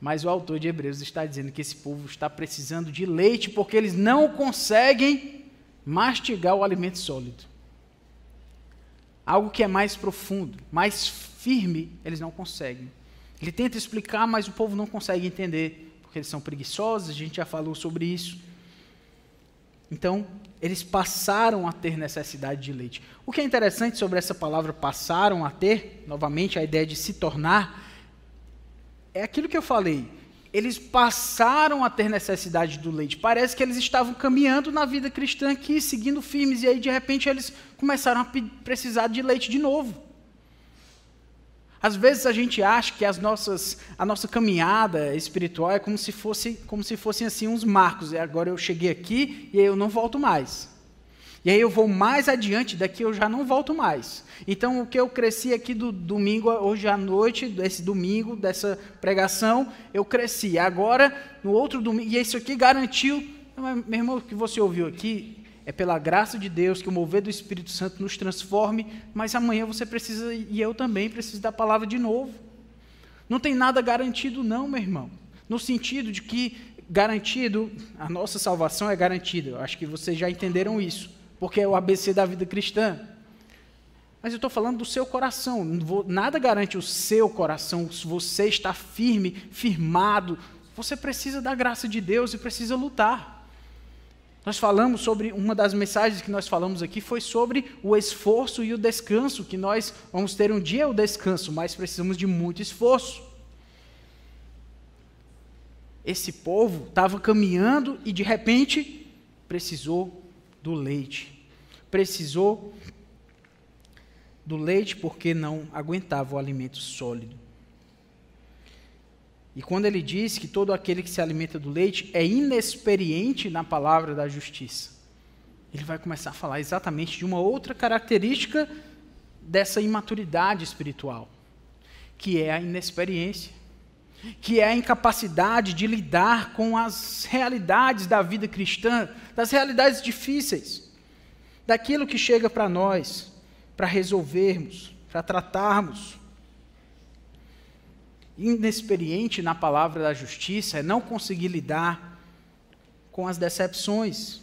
Mas o autor de Hebreus está dizendo que esse povo está precisando de leite porque eles não conseguem mastigar o alimento sólido. Algo que é mais profundo, mais firme, eles não conseguem. Ele tenta explicar, mas o povo não consegue entender, porque eles são preguiçosos, a gente já falou sobre isso. Então, eles passaram a ter necessidade de leite. O que é interessante sobre essa palavra passaram a ter, novamente a ideia de se tornar, é aquilo que eu falei. Eles passaram a ter necessidade do leite. Parece que eles estavam caminhando na vida cristã aqui, seguindo firmes, e aí de repente eles começaram a precisar de leite de novo. Às vezes a gente acha que as nossas, a nossa caminhada espiritual é como se fosse, como se fossem assim uns marcos. E agora eu cheguei aqui e eu não volto mais. E aí eu vou mais adiante, daqui eu já não volto mais. Então, o que eu cresci aqui do domingo, hoje à noite, desse domingo, dessa pregação, eu cresci. Agora, no outro domingo, e isso aqui garantiu, meu irmão, o que você ouviu aqui é pela graça de Deus que o mover do Espírito Santo nos transforme, mas amanhã você precisa, e eu também preciso da palavra de novo. Não tem nada garantido, não, meu irmão. No sentido de que garantido, a nossa salvação é garantida. Eu acho que vocês já entenderam isso porque é o ABC da vida cristã. Mas eu estou falando do seu coração. Nada garante o seu coração. Se você está firme, firmado, você precisa da graça de Deus e precisa lutar. Nós falamos sobre, uma das mensagens que nós falamos aqui foi sobre o esforço e o descanso, que nós vamos ter um dia o descanso, mas precisamos de muito esforço. Esse povo estava caminhando e de repente precisou do leite. Precisou do leite porque não aguentava o alimento sólido. E quando ele diz que todo aquele que se alimenta do leite é inexperiente na palavra da justiça, ele vai começar a falar exatamente de uma outra característica dessa imaturidade espiritual, que é a inexperiência, que é a incapacidade de lidar com as realidades da vida cristã, das realidades difíceis, daquilo que chega para nós, para resolvermos, para tratarmos inexperiente na palavra da justiça é não conseguir lidar com as decepções.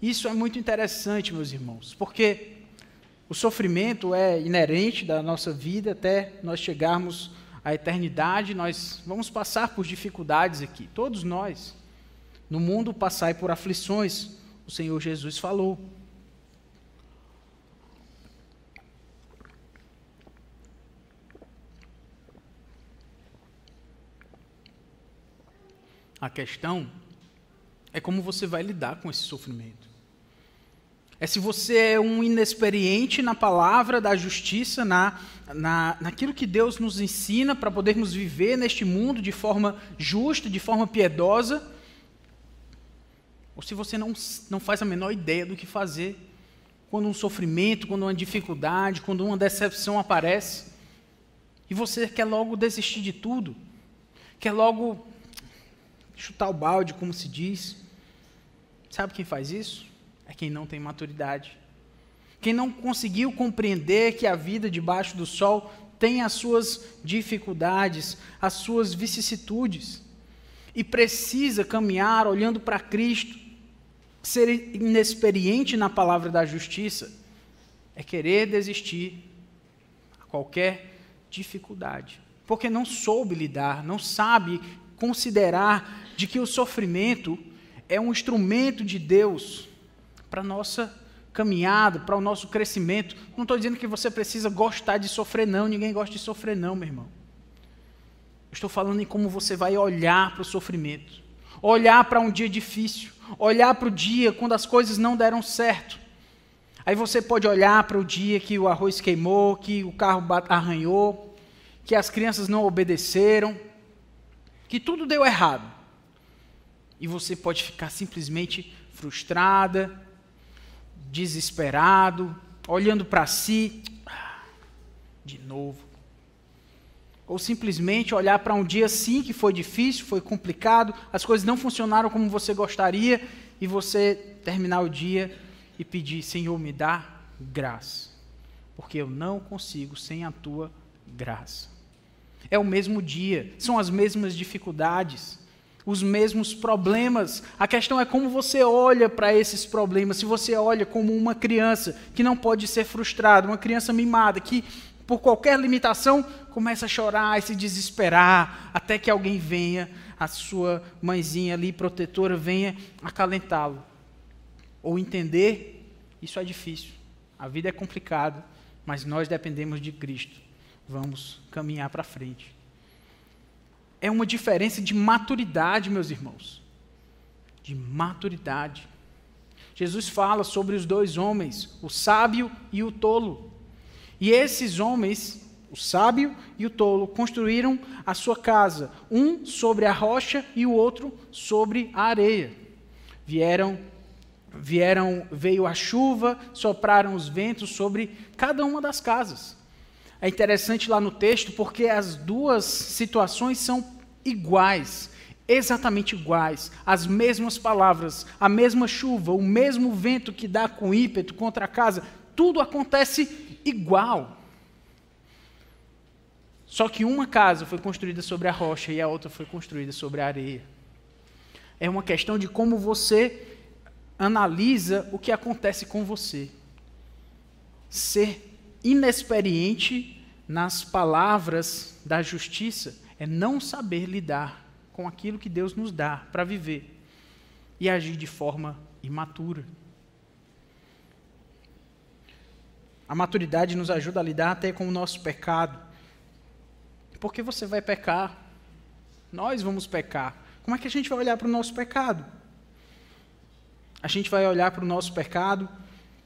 Isso é muito interessante, meus irmãos, porque o sofrimento é inerente da nossa vida até nós chegarmos à eternidade, nós vamos passar por dificuldades aqui, todos nós. No mundo passai por aflições, o Senhor Jesus falou. A questão é como você vai lidar com esse sofrimento. É se você é um inexperiente na palavra da justiça, na, na, naquilo que Deus nos ensina para podermos viver neste mundo de forma justa, de forma piedosa, ou se você não, não faz a menor ideia do que fazer quando um sofrimento, quando uma dificuldade, quando uma decepção aparece, e você quer logo desistir de tudo, quer logo chutar o balde, como se diz. Sabe quem faz isso? É quem não tem maturidade. Quem não conseguiu compreender que a vida debaixo do sol tem as suas dificuldades, as suas vicissitudes, e precisa caminhar olhando para Cristo. Ser inexperiente na palavra da justiça é querer desistir a qualquer dificuldade, porque não soube lidar, não sabe considerar de que o sofrimento é um instrumento de Deus para a nossa caminhada, para o nosso crescimento. Não estou dizendo que você precisa gostar de sofrer, não. Ninguém gosta de sofrer, não, meu irmão. estou falando em como você vai olhar para o sofrimento, olhar para um dia difícil, olhar para o dia quando as coisas não deram certo. Aí você pode olhar para o dia que o arroz queimou, que o carro arranhou, que as crianças não obedeceram, que tudo deu errado e você pode ficar simplesmente frustrada, desesperado, olhando para si, de novo. Ou simplesmente olhar para um dia sim que foi difícil, foi complicado, as coisas não funcionaram como você gostaria, e você terminar o dia e pedir: Senhor, me dá graça, porque eu não consigo sem a tua graça. É o mesmo dia, são as mesmas dificuldades os mesmos problemas. A questão é como você olha para esses problemas. Se você olha como uma criança que não pode ser frustrada, uma criança mimada, que por qualquer limitação começa a chorar e se desesperar, até que alguém venha, a sua mãezinha ali, protetora, venha acalentá-lo. Ou entender, isso é difícil. A vida é complicada, mas nós dependemos de Cristo. Vamos caminhar para frente é uma diferença de maturidade, meus irmãos. De maturidade. Jesus fala sobre os dois homens, o sábio e o tolo. E esses homens, o sábio e o tolo, construíram a sua casa, um sobre a rocha e o outro sobre a areia. Vieram vieram veio a chuva, sopraram os ventos sobre cada uma das casas. É interessante lá no texto porque as duas situações são iguais, exatamente iguais, as mesmas palavras, a mesma chuva, o mesmo vento que dá com ímpeto contra a casa, tudo acontece igual. Só que uma casa foi construída sobre a rocha e a outra foi construída sobre a areia. É uma questão de como você analisa o que acontece com você. Ser inexperiente nas palavras da justiça é não saber lidar com aquilo que Deus nos dá para viver e agir de forma imatura. A maturidade nos ajuda a lidar até com o nosso pecado. Porque você vai pecar, nós vamos pecar. Como é que a gente vai olhar para o nosso pecado? A gente vai olhar para o nosso pecado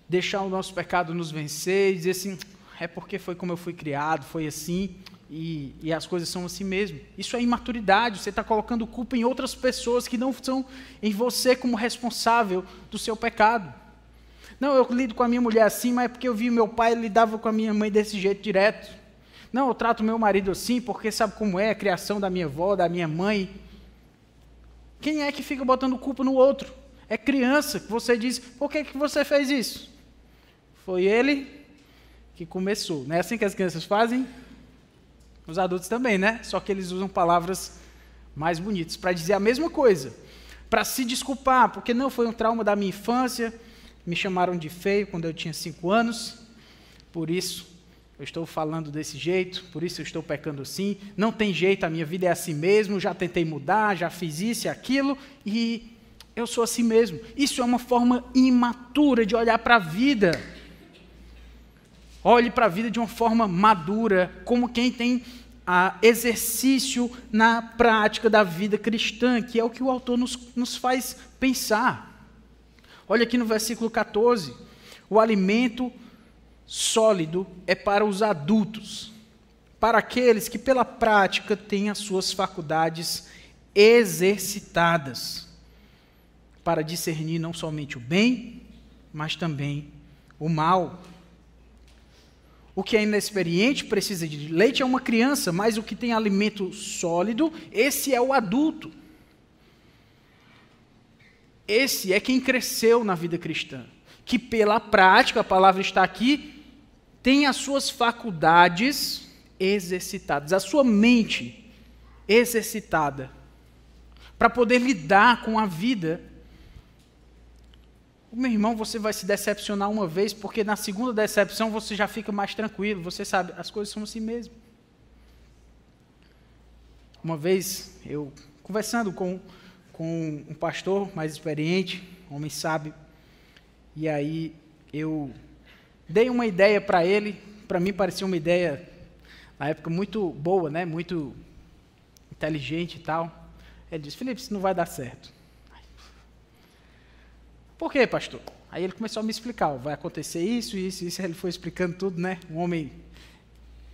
deixar o nosso pecado nos vencer e dizer assim: é porque foi como eu fui criado, foi assim, e, e as coisas são assim mesmo. Isso é imaturidade, você está colocando culpa em outras pessoas que não são em você como responsável do seu pecado. Não, eu lido com a minha mulher assim, mas é porque eu vi meu pai lidava com a minha mãe desse jeito direto. Não, eu trato meu marido assim porque sabe como é a criação da minha avó, da minha mãe. Quem é que fica botando culpa no outro? É criança que você diz, por que, que você fez isso? Foi ele que começou. Não é assim que as crianças fazem? Os adultos também, né? Só que eles usam palavras mais bonitas para dizer a mesma coisa. Para se desculpar, porque não foi um trauma da minha infância, me chamaram de feio quando eu tinha cinco anos, por isso eu estou falando desse jeito, por isso eu estou pecando assim, não tem jeito, a minha vida é assim mesmo, já tentei mudar, já fiz isso e aquilo, e eu sou assim mesmo. Isso é uma forma imatura de olhar para a vida. Olhe para a vida de uma forma madura, como quem tem a exercício na prática da vida cristã, que é o que o autor nos, nos faz pensar. Olha aqui no versículo 14: o alimento sólido é para os adultos, para aqueles que pela prática têm as suas faculdades exercitadas, para discernir não somente o bem, mas também o mal. O que é inexperiente precisa de leite é uma criança, mas o que tem alimento sólido, esse é o adulto. Esse é quem cresceu na vida cristã, que pela prática, a palavra está aqui, tem as suas faculdades exercitadas, a sua mente exercitada, para poder lidar com a vida. Meu irmão, você vai se decepcionar uma vez, porque na segunda decepção você já fica mais tranquilo, você sabe, as coisas são assim mesmo. Uma vez, eu conversando com, com um pastor mais experiente, homem sábio, e aí eu Dei uma ideia para ele, para mim parecia uma ideia, na época, muito boa, né? muito inteligente e tal. Ele disse, Felipe, isso não vai dar certo. Por quê, pastor? Aí ele começou a me explicar, vai acontecer isso, isso, isso, ele foi explicando tudo, né? Um homem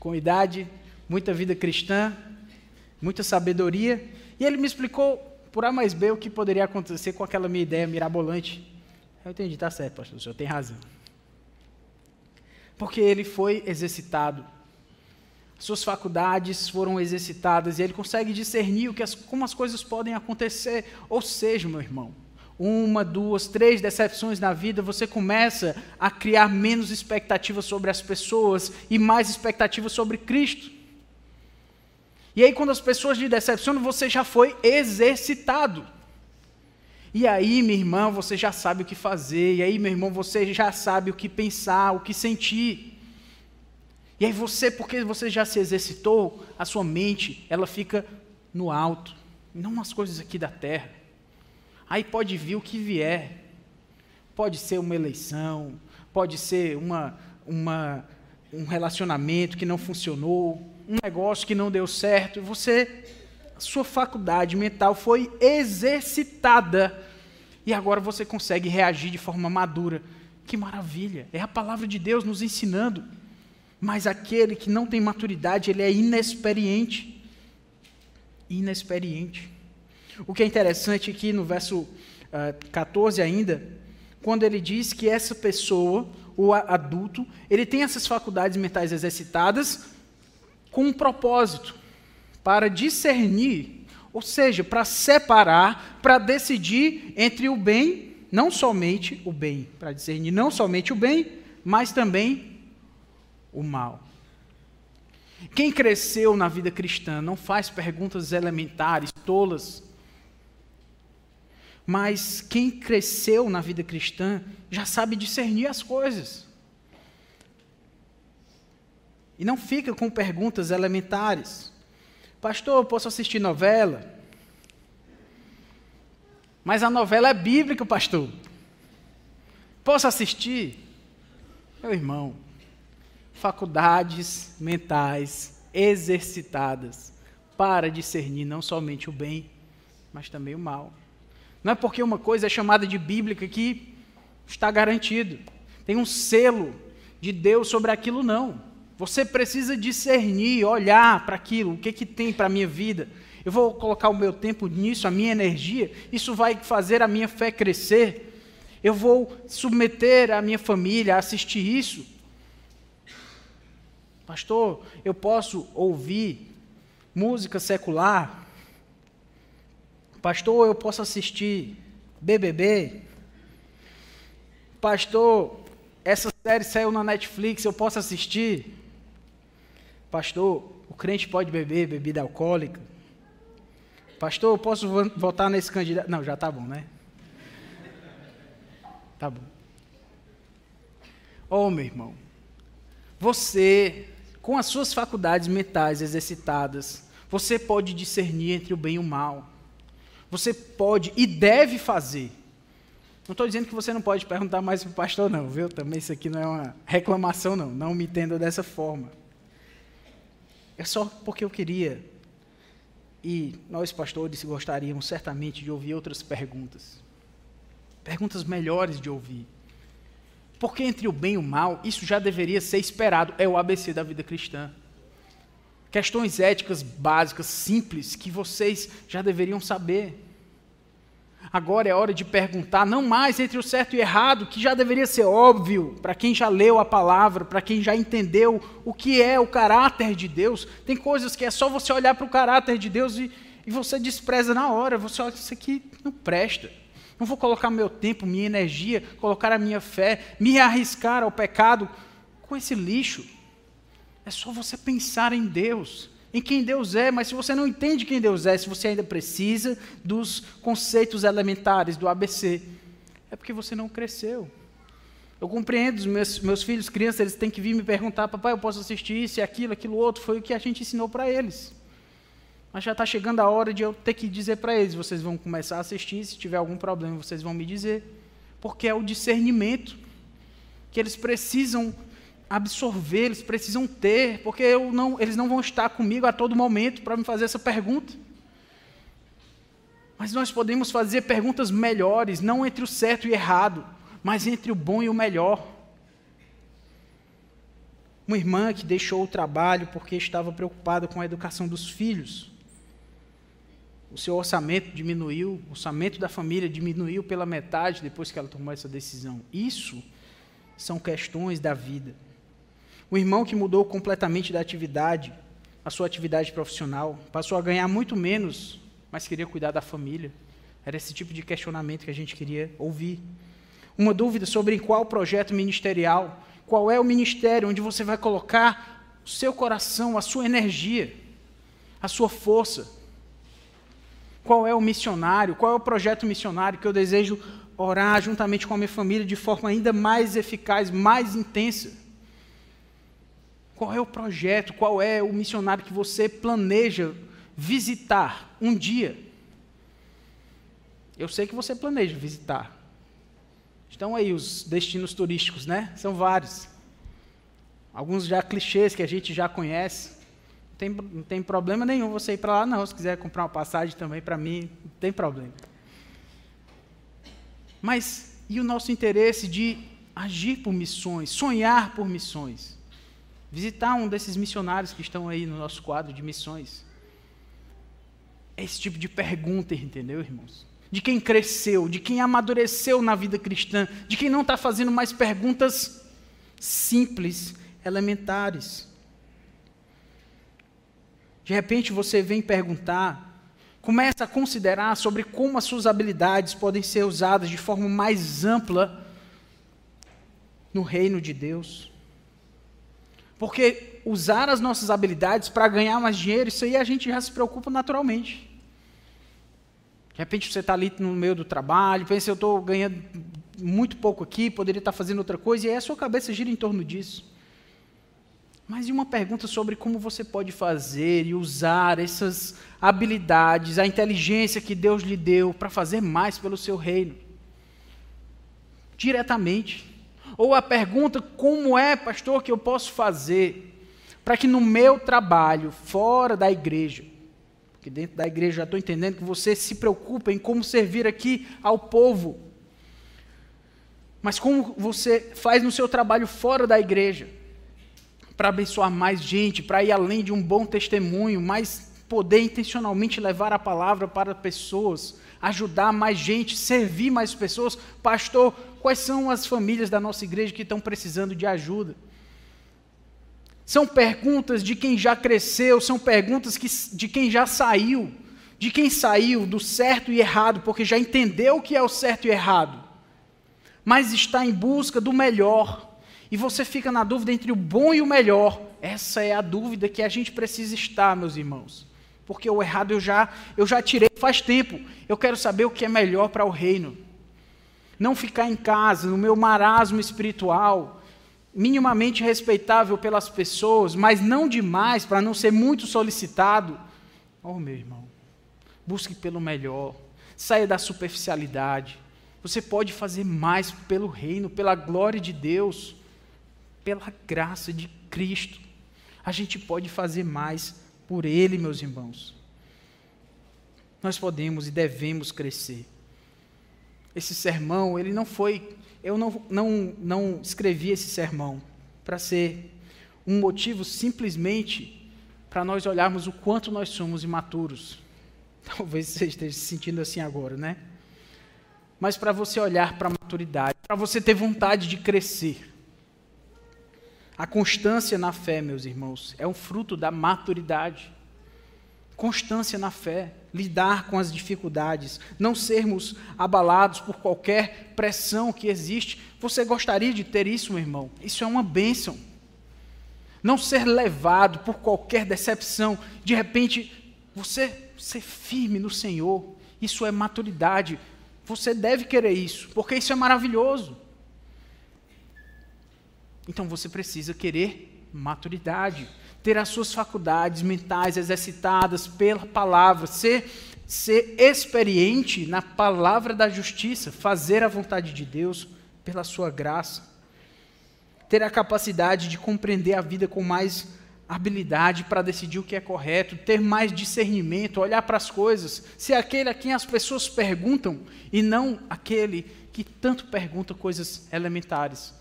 com idade, muita vida cristã, muita sabedoria, e ele me explicou por A mais B o que poderia acontecer com aquela minha ideia mirabolante. Eu entendi, tá certo, pastor, o senhor tem razão porque ele foi exercitado. Suas faculdades foram exercitadas e ele consegue discernir o que as, como as coisas podem acontecer. Ou seja, meu irmão, uma, duas, três decepções na vida, você começa a criar menos expectativas sobre as pessoas e mais expectativas sobre Cristo. E aí, quando as pessoas lhe decepcionam, você já foi exercitado. E aí, minha irmã, você já sabe o que fazer. E aí, meu irmão, você já sabe o que pensar, o que sentir. E aí você, porque você já se exercitou, a sua mente, ela fica no alto, não nas coisas aqui da terra. Aí pode vir o que vier. Pode ser uma eleição, pode ser uma, uma, um relacionamento que não funcionou, um negócio que não deu certo. Você sua faculdade mental foi exercitada e agora você consegue reagir de forma madura. Que maravilha! É a palavra de Deus nos ensinando. Mas aquele que não tem maturidade, ele é inexperiente. Inexperiente. O que é interessante aqui no verso uh, ah, 14 ainda, quando ele diz que essa pessoa, o adulto, ele tem essas faculdades mentais exercitadas com um propósito para discernir, ou seja, para separar, para decidir entre o bem, não somente o bem, para discernir não somente o bem, mas também o mal. Quem cresceu na vida cristã não faz perguntas elementares, tolas. Mas quem cresceu na vida cristã já sabe discernir as coisas. E não fica com perguntas elementares. Pastor, posso assistir novela? Mas a novela é bíblica, pastor. Posso assistir? Meu irmão, faculdades mentais exercitadas para discernir não somente o bem, mas também o mal. Não é porque uma coisa é chamada de bíblica que está garantido. tem um selo de Deus sobre aquilo, não. Você precisa discernir, olhar para aquilo, o que, que tem para a minha vida. Eu vou colocar o meu tempo nisso, a minha energia, isso vai fazer a minha fé crescer. Eu vou submeter a minha família a assistir isso. Pastor, eu posso ouvir música secular? Pastor, eu posso assistir BBB? Pastor, essa série saiu na Netflix, eu posso assistir? Pastor, o crente pode beber bebida alcoólica? Pastor, eu posso votar nesse candidato? Não, já tá bom, né? Tá bom. Oh, meu irmão, você, com as suas faculdades mentais exercitadas, você pode discernir entre o bem e o mal. Você pode e deve fazer. Não estou dizendo que você não pode perguntar mais para o pastor, não, viu? Também isso aqui não é uma reclamação, não. Não me entenda dessa forma. É só porque eu queria. E nós, pastores, gostaríamos certamente de ouvir outras perguntas. Perguntas melhores de ouvir. Porque entre o bem e o mal, isso já deveria ser esperado. É o ABC da vida cristã. Questões éticas básicas, simples, que vocês já deveriam saber. Agora é hora de perguntar, não mais entre o certo e o errado, que já deveria ser óbvio para quem já leu a palavra, para quem já entendeu o que é o caráter de Deus. Tem coisas que é só você olhar para o caráter de Deus e, e você despreza na hora. Você olha, isso aqui não presta. Não vou colocar meu tempo, minha energia, colocar a minha fé, me arriscar ao pecado com esse lixo. É só você pensar em Deus em quem Deus é, mas se você não entende quem Deus é, se você ainda precisa dos conceitos elementares do ABC, é porque você não cresceu. Eu compreendo os meus, meus filhos, crianças, eles têm que vir me perguntar, papai, eu posso assistir isso e aquilo, aquilo outro, foi o que a gente ensinou para eles. Mas já está chegando a hora de eu ter que dizer para eles, vocês vão começar a assistir, se tiver algum problema, vocês vão me dizer. Porque é o discernimento que eles precisam absorver, eles precisam ter, porque não, eles não vão estar comigo a todo momento para me fazer essa pergunta. Mas nós podemos fazer perguntas melhores, não entre o certo e errado, mas entre o bom e o melhor. Uma irmã que deixou o trabalho porque estava preocupada com a educação dos filhos. O seu orçamento diminuiu, o orçamento da família diminuiu pela metade depois que ela tomou essa decisão. Isso são questões da vida. O irmão que mudou completamente da atividade, a sua atividade profissional, passou a ganhar muito menos, mas queria cuidar da família. Era esse tipo de questionamento que a gente queria ouvir. Uma dúvida sobre qual projeto ministerial, qual é o ministério onde você vai colocar o seu coração, a sua energia, a sua força. Qual é o missionário, qual é o projeto missionário que eu desejo orar juntamente com a minha família de forma ainda mais eficaz, mais intensa. Qual é o projeto, qual é o missionário que você planeja visitar um dia? Eu sei que você planeja visitar. Estão aí os destinos turísticos, né? São vários. Alguns já clichês que a gente já conhece. Não tem, não tem problema nenhum você ir para lá, não. Se quiser comprar uma passagem também, para mim, não tem problema. Mas e o nosso interesse de agir por missões, sonhar por missões? Visitar um desses missionários que estão aí no nosso quadro de missões. É esse tipo de pergunta, entendeu, irmãos? De quem cresceu, de quem amadureceu na vida cristã, de quem não está fazendo mais perguntas simples, elementares. De repente você vem perguntar, começa a considerar sobre como as suas habilidades podem ser usadas de forma mais ampla no reino de Deus. Porque usar as nossas habilidades para ganhar mais dinheiro, isso aí a gente já se preocupa naturalmente. De repente você está ali no meio do trabalho, pensa, eu estou ganhando muito pouco aqui, poderia estar tá fazendo outra coisa, e aí a sua cabeça gira em torno disso. Mas e uma pergunta sobre como você pode fazer e usar essas habilidades, a inteligência que Deus lhe deu para fazer mais pelo seu reino? Diretamente. Ou a pergunta: como é, pastor, que eu posso fazer para que no meu trabalho, fora da igreja, porque dentro da igreja já estou entendendo que você se preocupa em como servir aqui ao povo. mas como você faz no seu trabalho fora da igreja, para abençoar mais gente, para ir além de um bom testemunho, mas poder intencionalmente levar a palavra para pessoas, ajudar mais gente, servir mais pessoas. Pastor, quais são as famílias da nossa igreja que estão precisando de ajuda? São perguntas de quem já cresceu, são perguntas que, de quem já saiu, de quem saiu do certo e errado, porque já entendeu o que é o certo e errado mas está em busca do melhor. E você fica na dúvida entre o bom e o melhor. Essa é a dúvida que a gente precisa estar, meus irmãos. Porque o errado eu já, eu já tirei faz tempo. Eu quero saber o que é melhor para o reino. Não ficar em casa, no meu marasmo espiritual, minimamente respeitável pelas pessoas, mas não demais para não ser muito solicitado. Oh, meu irmão, busque pelo melhor. Saia da superficialidade. Você pode fazer mais pelo reino, pela glória de Deus, pela graça de Cristo. A gente pode fazer mais por Ele, meus irmãos. Nós podemos e devemos crescer. Esse sermão, ele não foi. Eu não, não, não escrevi esse sermão para ser um motivo simplesmente para nós olharmos o quanto nós somos imaturos. Talvez você esteja se sentindo assim agora, né? mas para você olhar para a maturidade, para você ter vontade de crescer. A constância na fé, meus irmãos, é um fruto da maturidade. Constância na fé, lidar com as dificuldades, não sermos abalados por qualquer pressão que existe. Você gostaria de ter isso, meu irmão? Isso é uma bênção. Não ser levado por qualquer decepção, de repente, você ser firme no Senhor, isso é maturidade, você deve querer isso, porque isso é maravilhoso. Então você precisa querer maturidade, ter as suas faculdades mentais exercitadas pela palavra, ser, ser experiente na palavra da justiça, fazer a vontade de Deus pela sua graça, ter a capacidade de compreender a vida com mais habilidade para decidir o que é correto, ter mais discernimento, olhar para as coisas, ser aquele a quem as pessoas perguntam e não aquele que tanto pergunta coisas elementares.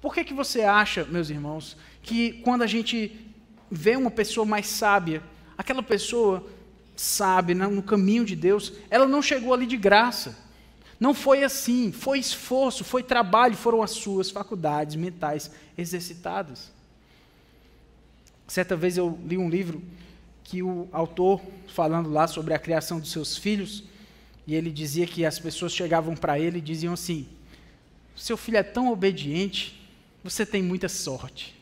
Por que, que você acha, meus irmãos, que quando a gente vê uma pessoa mais sábia, aquela pessoa sabe no caminho de Deus, ela não chegou ali de graça. Não foi assim, foi esforço, foi trabalho, foram as suas faculdades mentais exercitadas. Certa vez eu li um livro que o autor, falando lá sobre a criação dos seus filhos, e ele dizia que as pessoas chegavam para ele e diziam assim: Seu filho é tão obediente, você tem muita sorte.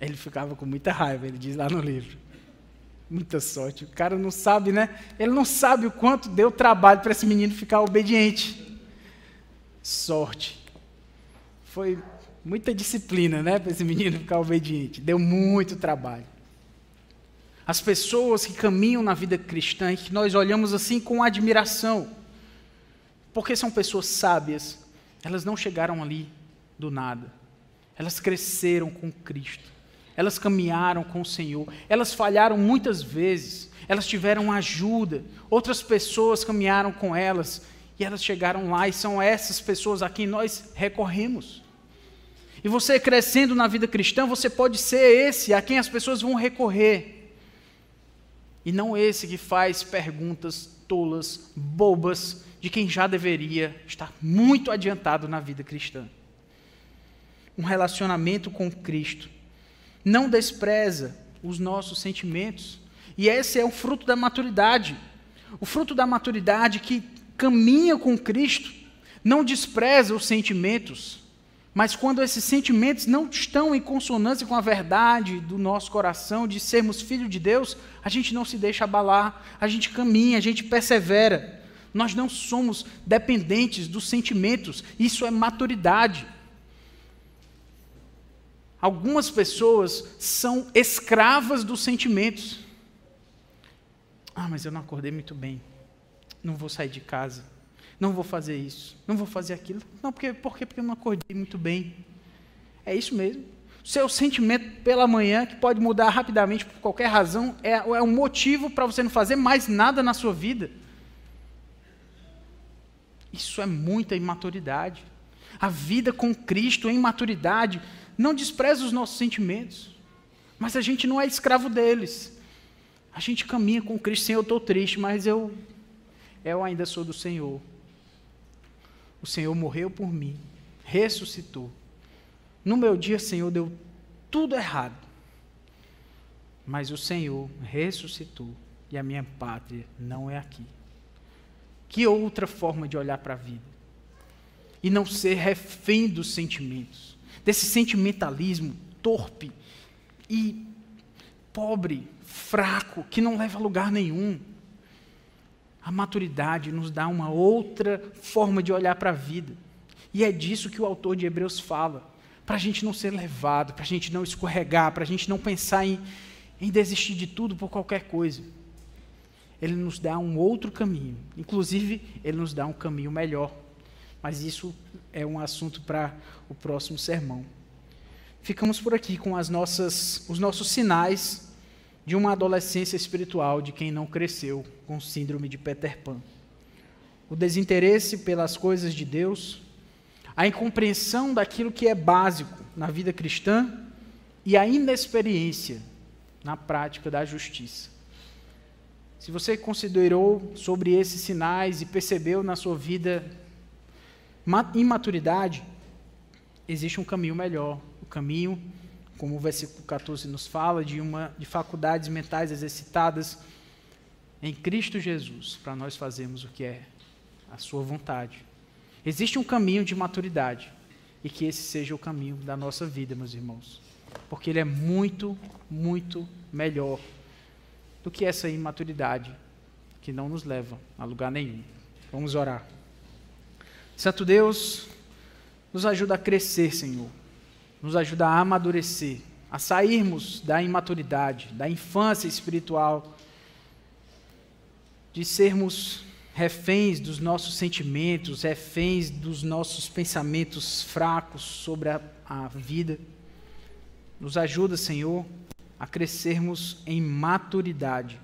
Ele ficava com muita raiva, ele diz lá no livro. Muita sorte. O cara não sabe, né? Ele não sabe o quanto deu trabalho para esse menino ficar obediente. Sorte. Foi muita disciplina, né, para esse menino ficar obediente. Deu muito trabalho. As pessoas que caminham na vida cristã e que nós olhamos assim com admiração, porque são pessoas sábias, elas não chegaram ali do nada. Elas cresceram com Cristo. Elas caminharam com o Senhor. Elas falharam muitas vezes. Elas tiveram ajuda. Outras pessoas caminharam com elas e elas chegaram lá e são essas pessoas a quem nós recorremos. E você crescendo na vida cristã, você pode ser esse a quem as pessoas vão recorrer. E não esse que faz perguntas tolas, bobas, de quem já deveria estar muito adiantado na vida cristã. Um relacionamento com Cristo não despreza os nossos sentimentos. E esse é o fruto da maturidade. O fruto da maturidade que caminha com Cristo não despreza os sentimentos, mas quando esses sentimentos não estão em consonância com a verdade do nosso coração, de sermos filhos de Deus, a gente não se deixa abalar, a gente caminha, a gente persevera. Nós não somos dependentes dos sentimentos, isso é maturidade. Algumas pessoas são escravas dos sentimentos. Ah, mas eu não acordei muito bem, não vou sair de casa não vou fazer isso, não vou fazer aquilo. Não, porque, por quê? Porque eu não acordei muito bem. É isso mesmo. Seu sentimento pela manhã, que pode mudar rapidamente por qualquer razão, é, é um motivo para você não fazer mais nada na sua vida. Isso é muita imaturidade. A vida com Cristo em maturidade não despreza os nossos sentimentos, mas a gente não é escravo deles. A gente caminha com Cristo, Senhor, eu estou triste, mas eu, eu ainda sou do Senhor. O Senhor morreu por mim, ressuscitou. No meu dia, Senhor, deu tudo errado. Mas o Senhor ressuscitou e a minha pátria não é aqui. Que outra forma de olhar para a vida? E não ser refém dos sentimentos, desse sentimentalismo torpe e pobre, fraco, que não leva a lugar nenhum. A maturidade nos dá uma outra forma de olhar para a vida. E é disso que o autor de Hebreus fala. Para a gente não ser levado, para a gente não escorregar, para a gente não pensar em, em desistir de tudo por qualquer coisa. Ele nos dá um outro caminho. Inclusive, ele nos dá um caminho melhor. Mas isso é um assunto para o próximo sermão. Ficamos por aqui com as nossas, os nossos sinais de uma adolescência espiritual de quem não cresceu com síndrome de Peter Pan. O desinteresse pelas coisas de Deus, a incompreensão daquilo que é básico na vida cristã e a inexperiência na prática da justiça. Se você considerou sobre esses sinais e percebeu na sua vida imaturidade, existe um caminho melhor, o caminho como o versículo 14 nos fala, de, uma, de faculdades mentais exercitadas em Cristo Jesus, para nós fazermos o que é a sua vontade. Existe um caminho de maturidade, e que esse seja o caminho da nossa vida, meus irmãos, porque ele é muito, muito melhor do que essa imaturidade que não nos leva a lugar nenhum. Vamos orar. Santo Deus, nos ajuda a crescer, Senhor nos ajuda a amadurecer, a sairmos da imaturidade, da infância espiritual, de sermos reféns dos nossos sentimentos, reféns dos nossos pensamentos fracos sobre a, a vida. Nos ajuda, Senhor, a crescermos em maturidade.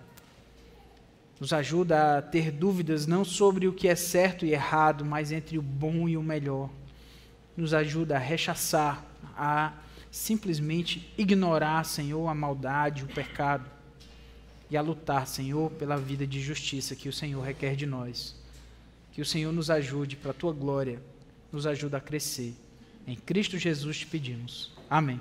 Nos ajuda a ter dúvidas não sobre o que é certo e errado, mas entre o bom e o melhor. Nos ajuda a rechaçar a simplesmente ignorar, Senhor, a maldade, o pecado, e a lutar, Senhor, pela vida de justiça que o Senhor requer de nós. Que o Senhor nos ajude para a tua glória, nos ajude a crescer. Em Cristo Jesus te pedimos. Amém.